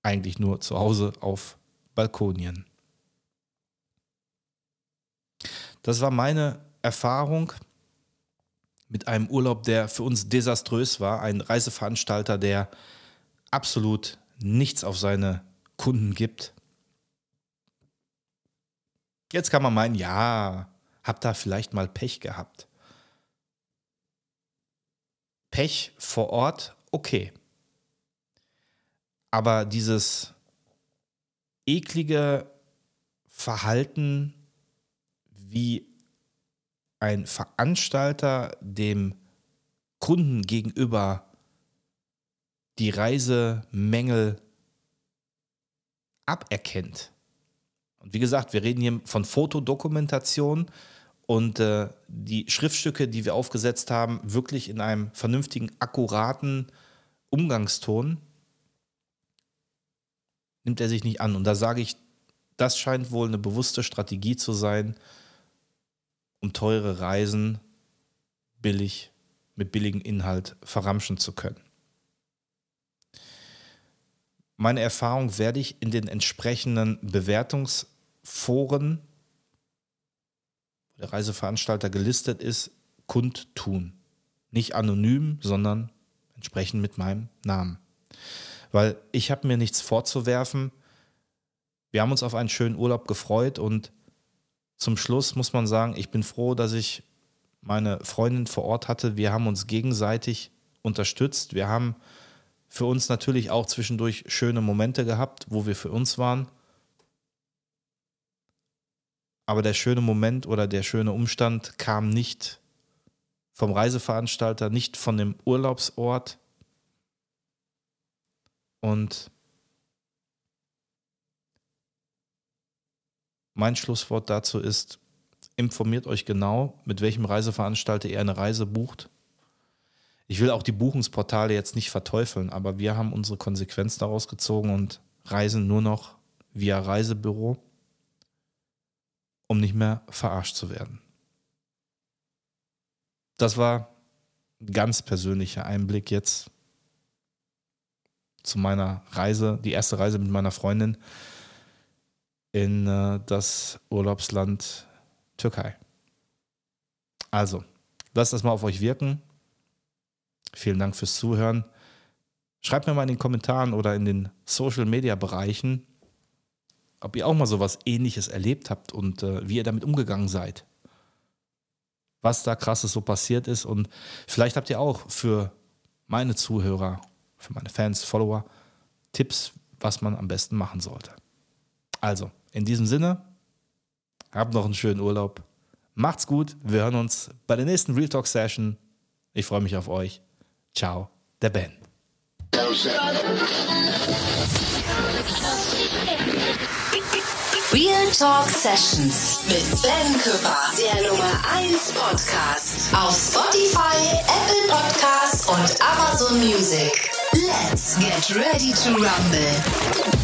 eigentlich nur zu Hause auf Balkonien? Das war meine Erfahrung mit einem Urlaub, der für uns desaströs war. Ein Reiseveranstalter, der absolut nichts auf seine Kunden gibt. Jetzt kann man meinen, ja, habt da vielleicht mal Pech gehabt. Pech vor Ort, okay. Aber dieses eklige Verhalten, wie ein Veranstalter dem Kunden gegenüber die Reisemängel aberkennt, wie gesagt, wir reden hier von Fotodokumentation und äh, die Schriftstücke, die wir aufgesetzt haben, wirklich in einem vernünftigen, akkuraten Umgangston, nimmt er sich nicht an. Und da sage ich, das scheint wohl eine bewusste Strategie zu sein, um teure Reisen billig mit billigem Inhalt verramschen zu können. Meine Erfahrung werde ich in den entsprechenden Bewertungsforen, wo der Reiseveranstalter gelistet ist, kundtun. Nicht anonym, sondern entsprechend mit meinem Namen. weil ich habe mir nichts vorzuwerfen. Wir haben uns auf einen schönen Urlaub gefreut und zum Schluss muss man sagen, ich bin froh, dass ich meine Freundin vor Ort hatte. Wir haben uns gegenseitig unterstützt. Wir haben für uns natürlich auch zwischendurch schöne Momente gehabt, wo wir für uns waren. Aber der schöne Moment oder der schöne Umstand kam nicht vom Reiseveranstalter, nicht von dem Urlaubsort. Und mein Schlusswort dazu ist, informiert euch genau, mit welchem Reiseveranstalter ihr eine Reise bucht. Ich will auch die Buchungsportale jetzt nicht verteufeln, aber wir haben unsere Konsequenz daraus gezogen und reisen nur noch via Reisebüro, um nicht mehr verarscht zu werden. Das war ein ganz persönlicher Einblick jetzt zu meiner Reise, die erste Reise mit meiner Freundin in äh, das Urlaubsland Türkei. Also, lasst das mal auf euch wirken. Vielen Dank fürs Zuhören. Schreibt mir mal in den Kommentaren oder in den Social Media Bereichen, ob ihr auch mal sowas ähnliches erlebt habt und äh, wie ihr damit umgegangen seid. Was da krasses so passiert ist und vielleicht habt ihr auch für meine Zuhörer, für meine Fans, Follower Tipps, was man am besten machen sollte. Also, in diesem Sinne, habt noch einen schönen Urlaub. Macht's gut. Wir hören uns bei der nächsten Real Talk Session. Ich freue mich auf euch. Ciao, der Ben.
Real Talk Sessions mit Ben Küpper, der Nummer 1 Podcast auf Spotify, Apple Podcasts und Amazon Music. Let's get ready to rumble.